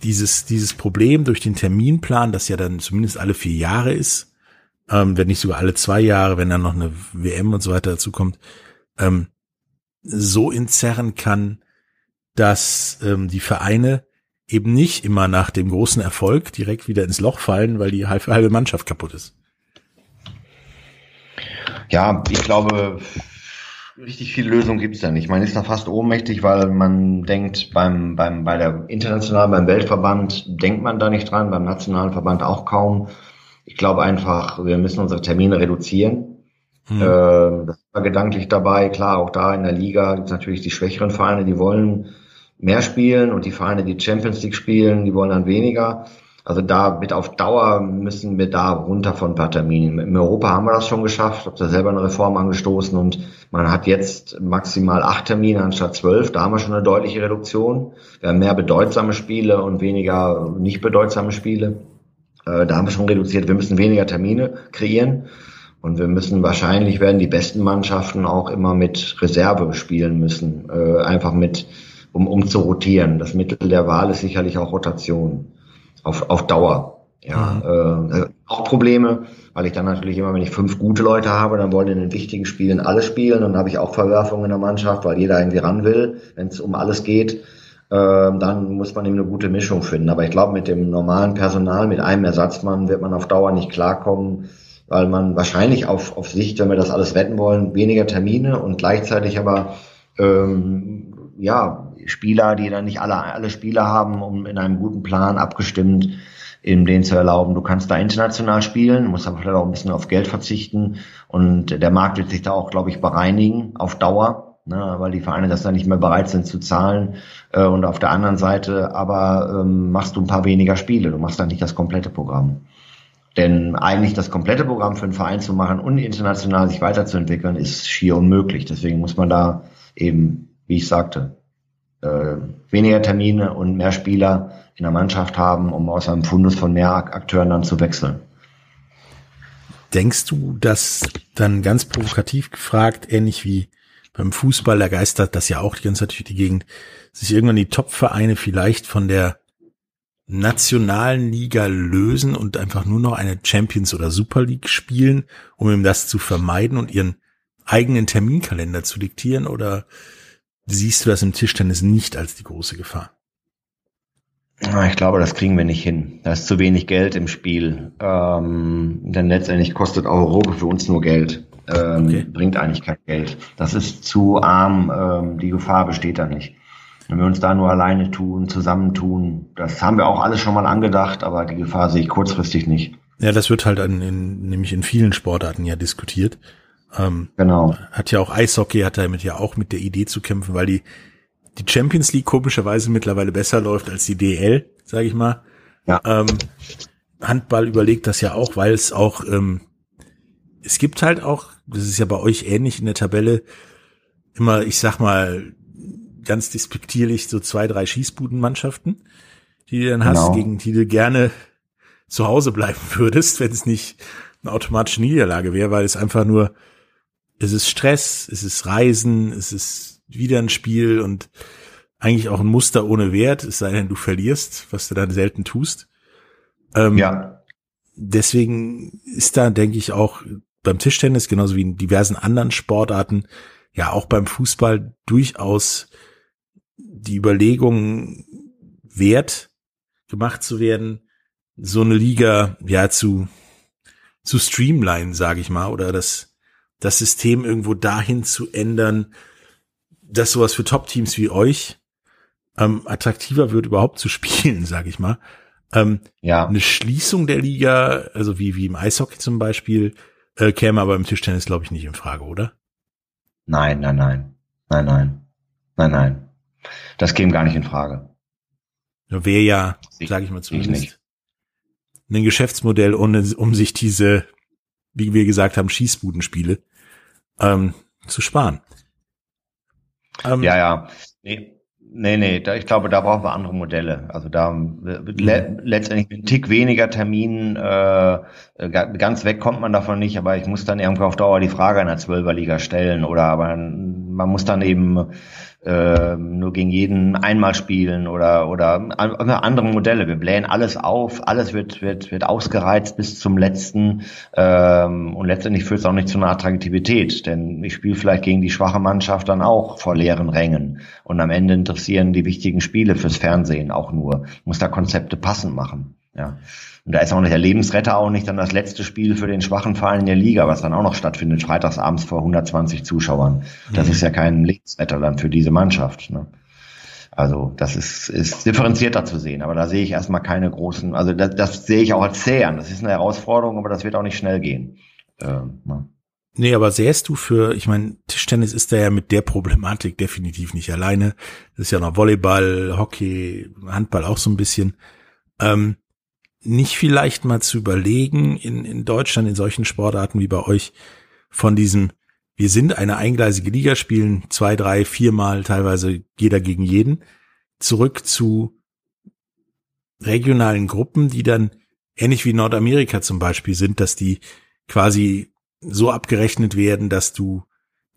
dieses, dieses Problem durch den Terminplan, das ja dann zumindest alle vier Jahre ist, ähm, wenn nicht sogar alle zwei Jahre, wenn dann noch eine WM und so weiter dazu kommt, ähm, so entzerren kann, dass ähm, die Vereine eben nicht immer nach dem großen Erfolg direkt wieder ins Loch fallen, weil die halbe Mannschaft kaputt ist. Ja, ich glaube, richtig viele Lösungen gibt es da nicht. Man ist da fast ohnmächtig, weil man denkt, beim, beim, bei der internationalen, beim Weltverband denkt man da nicht dran, beim nationalen Verband auch kaum. Ich glaube einfach, wir müssen unsere Termine reduzieren. Hm. Äh, das war gedanklich dabei. Klar, auch da in der Liga gibt es natürlich die schwächeren Vereine, die wollen mehr spielen und die Vereine, die Champions League spielen, die wollen dann weniger. Also da mit auf Dauer müssen wir da runter von ein paar Terminen. In Europa haben wir das schon geschafft, habe da selber eine Reform angestoßen und man hat jetzt maximal acht Termine anstatt zwölf. Da haben wir schon eine deutliche Reduktion. Wir haben mehr bedeutsame Spiele und weniger nicht bedeutsame Spiele. Äh, da haben wir schon reduziert. Wir müssen weniger Termine kreieren. Und wir müssen wahrscheinlich werden die besten Mannschaften auch immer mit Reserve spielen müssen, äh, einfach mit, um, um zu rotieren. Das Mittel der Wahl ist sicherlich auch Rotation auf, auf Dauer. Ja, mhm. äh, auch Probleme, weil ich dann natürlich immer, wenn ich fünf gute Leute habe, dann wollen in den wichtigen Spielen alle spielen und dann habe ich auch Verwerfungen in der Mannschaft, weil jeder irgendwie ran will, wenn es um alles geht. Äh, dann muss man eben eine gute Mischung finden. Aber ich glaube, mit dem normalen Personal, mit einem Ersatzmann wird man auf Dauer nicht klarkommen, weil man wahrscheinlich auf, auf Sicht, wenn wir das alles wetten wollen, weniger Termine und gleichzeitig aber ähm, ja Spieler, die dann nicht alle alle Spieler haben, um in einem guten Plan abgestimmt eben den zu erlauben. Du kannst da international spielen, musst aber vielleicht auch ein bisschen auf Geld verzichten und der Markt wird sich da auch, glaube ich, bereinigen auf Dauer, ne, weil die Vereine das dann nicht mehr bereit sind zu zahlen. Äh, und auf der anderen Seite aber ähm, machst du ein paar weniger Spiele, du machst dann nicht das komplette Programm. Denn eigentlich das komplette Programm für einen Verein zu machen und international sich weiterzuentwickeln, ist schier unmöglich. Deswegen muss man da eben, wie ich sagte, äh, weniger Termine und mehr Spieler in der Mannschaft haben, um aus einem Fundus von mehr Akteuren dann zu wechseln. Denkst du, dass dann ganz provokativ gefragt, ähnlich wie beim Fußball, da geistert das ja auch die ganze Zeit durch die Gegend, sich irgendwann die Top-Vereine vielleicht von der nationalen Liga lösen und einfach nur noch eine Champions oder Super League spielen, um eben das zu vermeiden und ihren eigenen Terminkalender zu diktieren? Oder siehst du das im Tischtennis nicht als die große Gefahr? Ich glaube, das kriegen wir nicht hin. Da ist zu wenig Geld im Spiel. Ähm, denn letztendlich kostet Europa für uns nur Geld. Ähm, okay. Bringt eigentlich kein Geld. Das ist zu arm. Ähm, die Gefahr besteht da nicht. Wenn wir uns da nur alleine tun, zusammentun, das haben wir auch alles schon mal angedacht, aber die Gefahr sehe ich kurzfristig nicht. Ja, das wird halt in, in, nämlich in vielen Sportarten ja diskutiert. Ähm, genau. Hat ja auch Eishockey, hat damit ja auch mit der Idee zu kämpfen, weil die, die Champions League komischerweise mittlerweile besser läuft als die DL, sage ich mal. Ja. Ähm, Handball überlegt das ja auch, weil es auch, ähm, es gibt halt auch, das ist ja bei euch ähnlich in der Tabelle, immer, ich sag mal, ganz despektierlich so zwei, drei Schießbudenmannschaften, die du dann hast, genau. gegen die du gerne zu Hause bleiben würdest, wenn es nicht eine automatische Niederlage wäre, weil es einfach nur es ist Stress, es ist Reisen, es ist wieder ein Spiel und eigentlich auch ein Muster ohne Wert, es sei denn, du verlierst, was du dann selten tust. Ähm, ja. Deswegen ist da, denke ich, auch beim Tischtennis, genauso wie in diversen anderen Sportarten, ja auch beim Fußball durchaus die Überlegung wert gemacht zu werden, so eine Liga ja zu zu streamline, sage ich mal, oder das das System irgendwo dahin zu ändern, dass sowas für Top-Teams wie euch ähm, attraktiver wird, überhaupt zu spielen, sage ich mal. Ähm, ja. Eine Schließung der Liga, also wie, wie im Eishockey zum Beispiel, äh, käme aber im Tischtennis, glaube ich, nicht in Frage, oder? Nein, nein, nein. Nein, nein. Nein, nein. Das käme gar nicht in Frage. Wäre ja, sage ich mal zumindest, ein Geschäftsmodell, um, um sich diese, wie wir gesagt haben, Schießbudenspiele ähm, zu sparen. Ähm, ja, ja. Nee, nee, nee da, ich glaube, da brauchen wir andere Modelle. Also da le letztendlich ein Tick weniger Termin, äh, ganz weg kommt man davon nicht, aber ich muss dann irgendwie auf Dauer die Frage einer Zwölferliga stellen oder aber man muss dann eben äh, nur gegen jeden einmal spielen oder oder andere Modelle. Wir blähen alles auf, alles wird wird wird ausgereizt bis zum letzten ähm, und letztendlich führt es auch nicht zu einer Attraktivität, denn ich spiele vielleicht gegen die schwache Mannschaft dann auch vor leeren Rängen und am Ende interessieren die wichtigen Spiele fürs Fernsehen auch nur. Muss da Konzepte passend machen. Ja. Und da ist auch nicht der Lebensretter auch nicht dann das letzte Spiel für den schwachen Verein in der Liga, was dann auch noch stattfindet, freitagsabends vor 120 Zuschauern. Das mhm. ist ja kein Lebensretter dann für diese Mannschaft. Ne? Also das ist, ist differenzierter zu sehen, aber da sehe ich erstmal keine großen, also das, das sehe ich auch als zäh an. Das ist eine Herausforderung, aber das wird auch nicht schnell gehen. Ähm, ne? Nee, aber sähst du für, ich meine, Tischtennis ist da ja mit der Problematik definitiv nicht alleine. Das ist ja noch Volleyball, Hockey, Handball auch so ein bisschen. Ähm, nicht vielleicht mal zu überlegen, in, in Deutschland, in solchen Sportarten wie bei euch, von diesem, wir sind eine eingleisige Liga, spielen zwei, drei, viermal, teilweise jeder gegen jeden, zurück zu regionalen Gruppen, die dann ähnlich wie Nordamerika zum Beispiel sind, dass die quasi so abgerechnet werden, dass du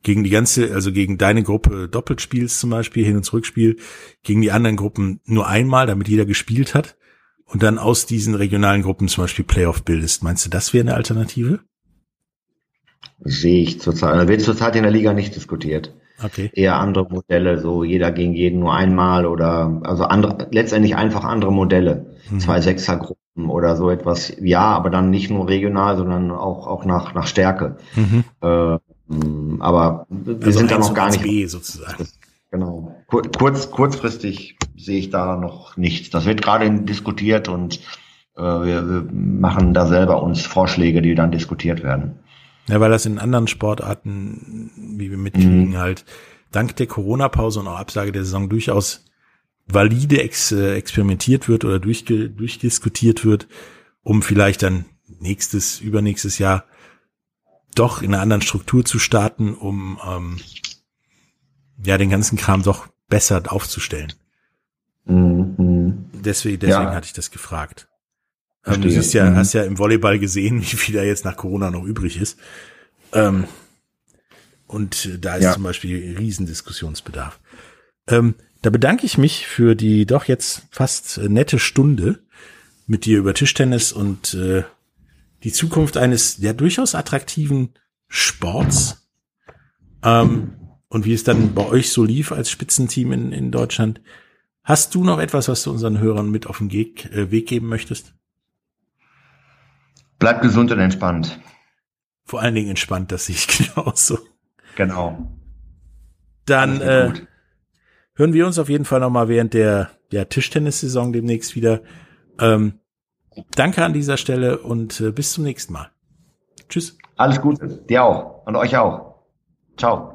gegen die ganze, also gegen deine Gruppe doppelt spielst zum Beispiel, Hin- und Zurückspiel, gegen die anderen Gruppen nur einmal, damit jeder gespielt hat und dann aus diesen regionalen Gruppen zum Beispiel Playoff bildest. Meinst du, das wäre eine Alternative? Sehe ich zurzeit. Da wird zurzeit in der Liga nicht diskutiert. Okay. Eher andere Modelle, so jeder gegen jeden nur einmal oder also andere, letztendlich einfach andere Modelle. Mhm. Zwei Sechsergruppen oder so etwas. Ja, aber dann nicht nur regional, sondern auch, auch nach, nach Stärke. Mhm. Äh, aber wir Also sind da noch gar nicht. B sozusagen. Genau. Kur kurz, kurzfristig sehe ich da noch nichts. Das wird gerade diskutiert und äh, wir, wir machen da selber uns Vorschläge, die dann diskutiert werden. Ja, weil das in anderen Sportarten, wie wir mitkriegen, Mhm. halt dank der Corona-Pause und auch Absage der Saison durchaus valide ex äh, experimentiert wird oder durchge durchdiskutiert wird, um vielleicht dann nächstes, übernächstes Jahr doch in einer anderen Struktur zu starten, um ähm, ja den ganzen Kram doch besser aufzustellen. Mhm. Deswegen, deswegen Ja. hatte ich das gefragt. Ähm, du siehst ja, Mhm. hast ja im Volleyball gesehen, wie viel da jetzt nach Corona noch übrig ist. Ähm, und da ist Ja. zum Beispiel Riesendiskussionsbedarf. Ähm, da bedanke ich mich für die doch jetzt fast äh, nette Stunde mit dir über Tischtennis und äh, die Zukunft eines ja durchaus attraktiven Sports. Ähm, und wie es dann bei euch so lief als Spitzenteam in, in Deutschland. Hast du noch etwas, was du unseren Hörern mit auf den Weg, äh, Weg geben möchtest? Bleibt gesund und entspannt. Vor allen Dingen entspannt, das sehe ich genauso. Genau. Dann äh, hören wir uns auf jeden Fall nochmal während der, der Tischtennissaison demnächst wieder. Ähm, danke an dieser Stelle und äh, bis zum nächsten Mal. Tschüss. Alles Gute. Dir auch. Und euch auch. Ciao.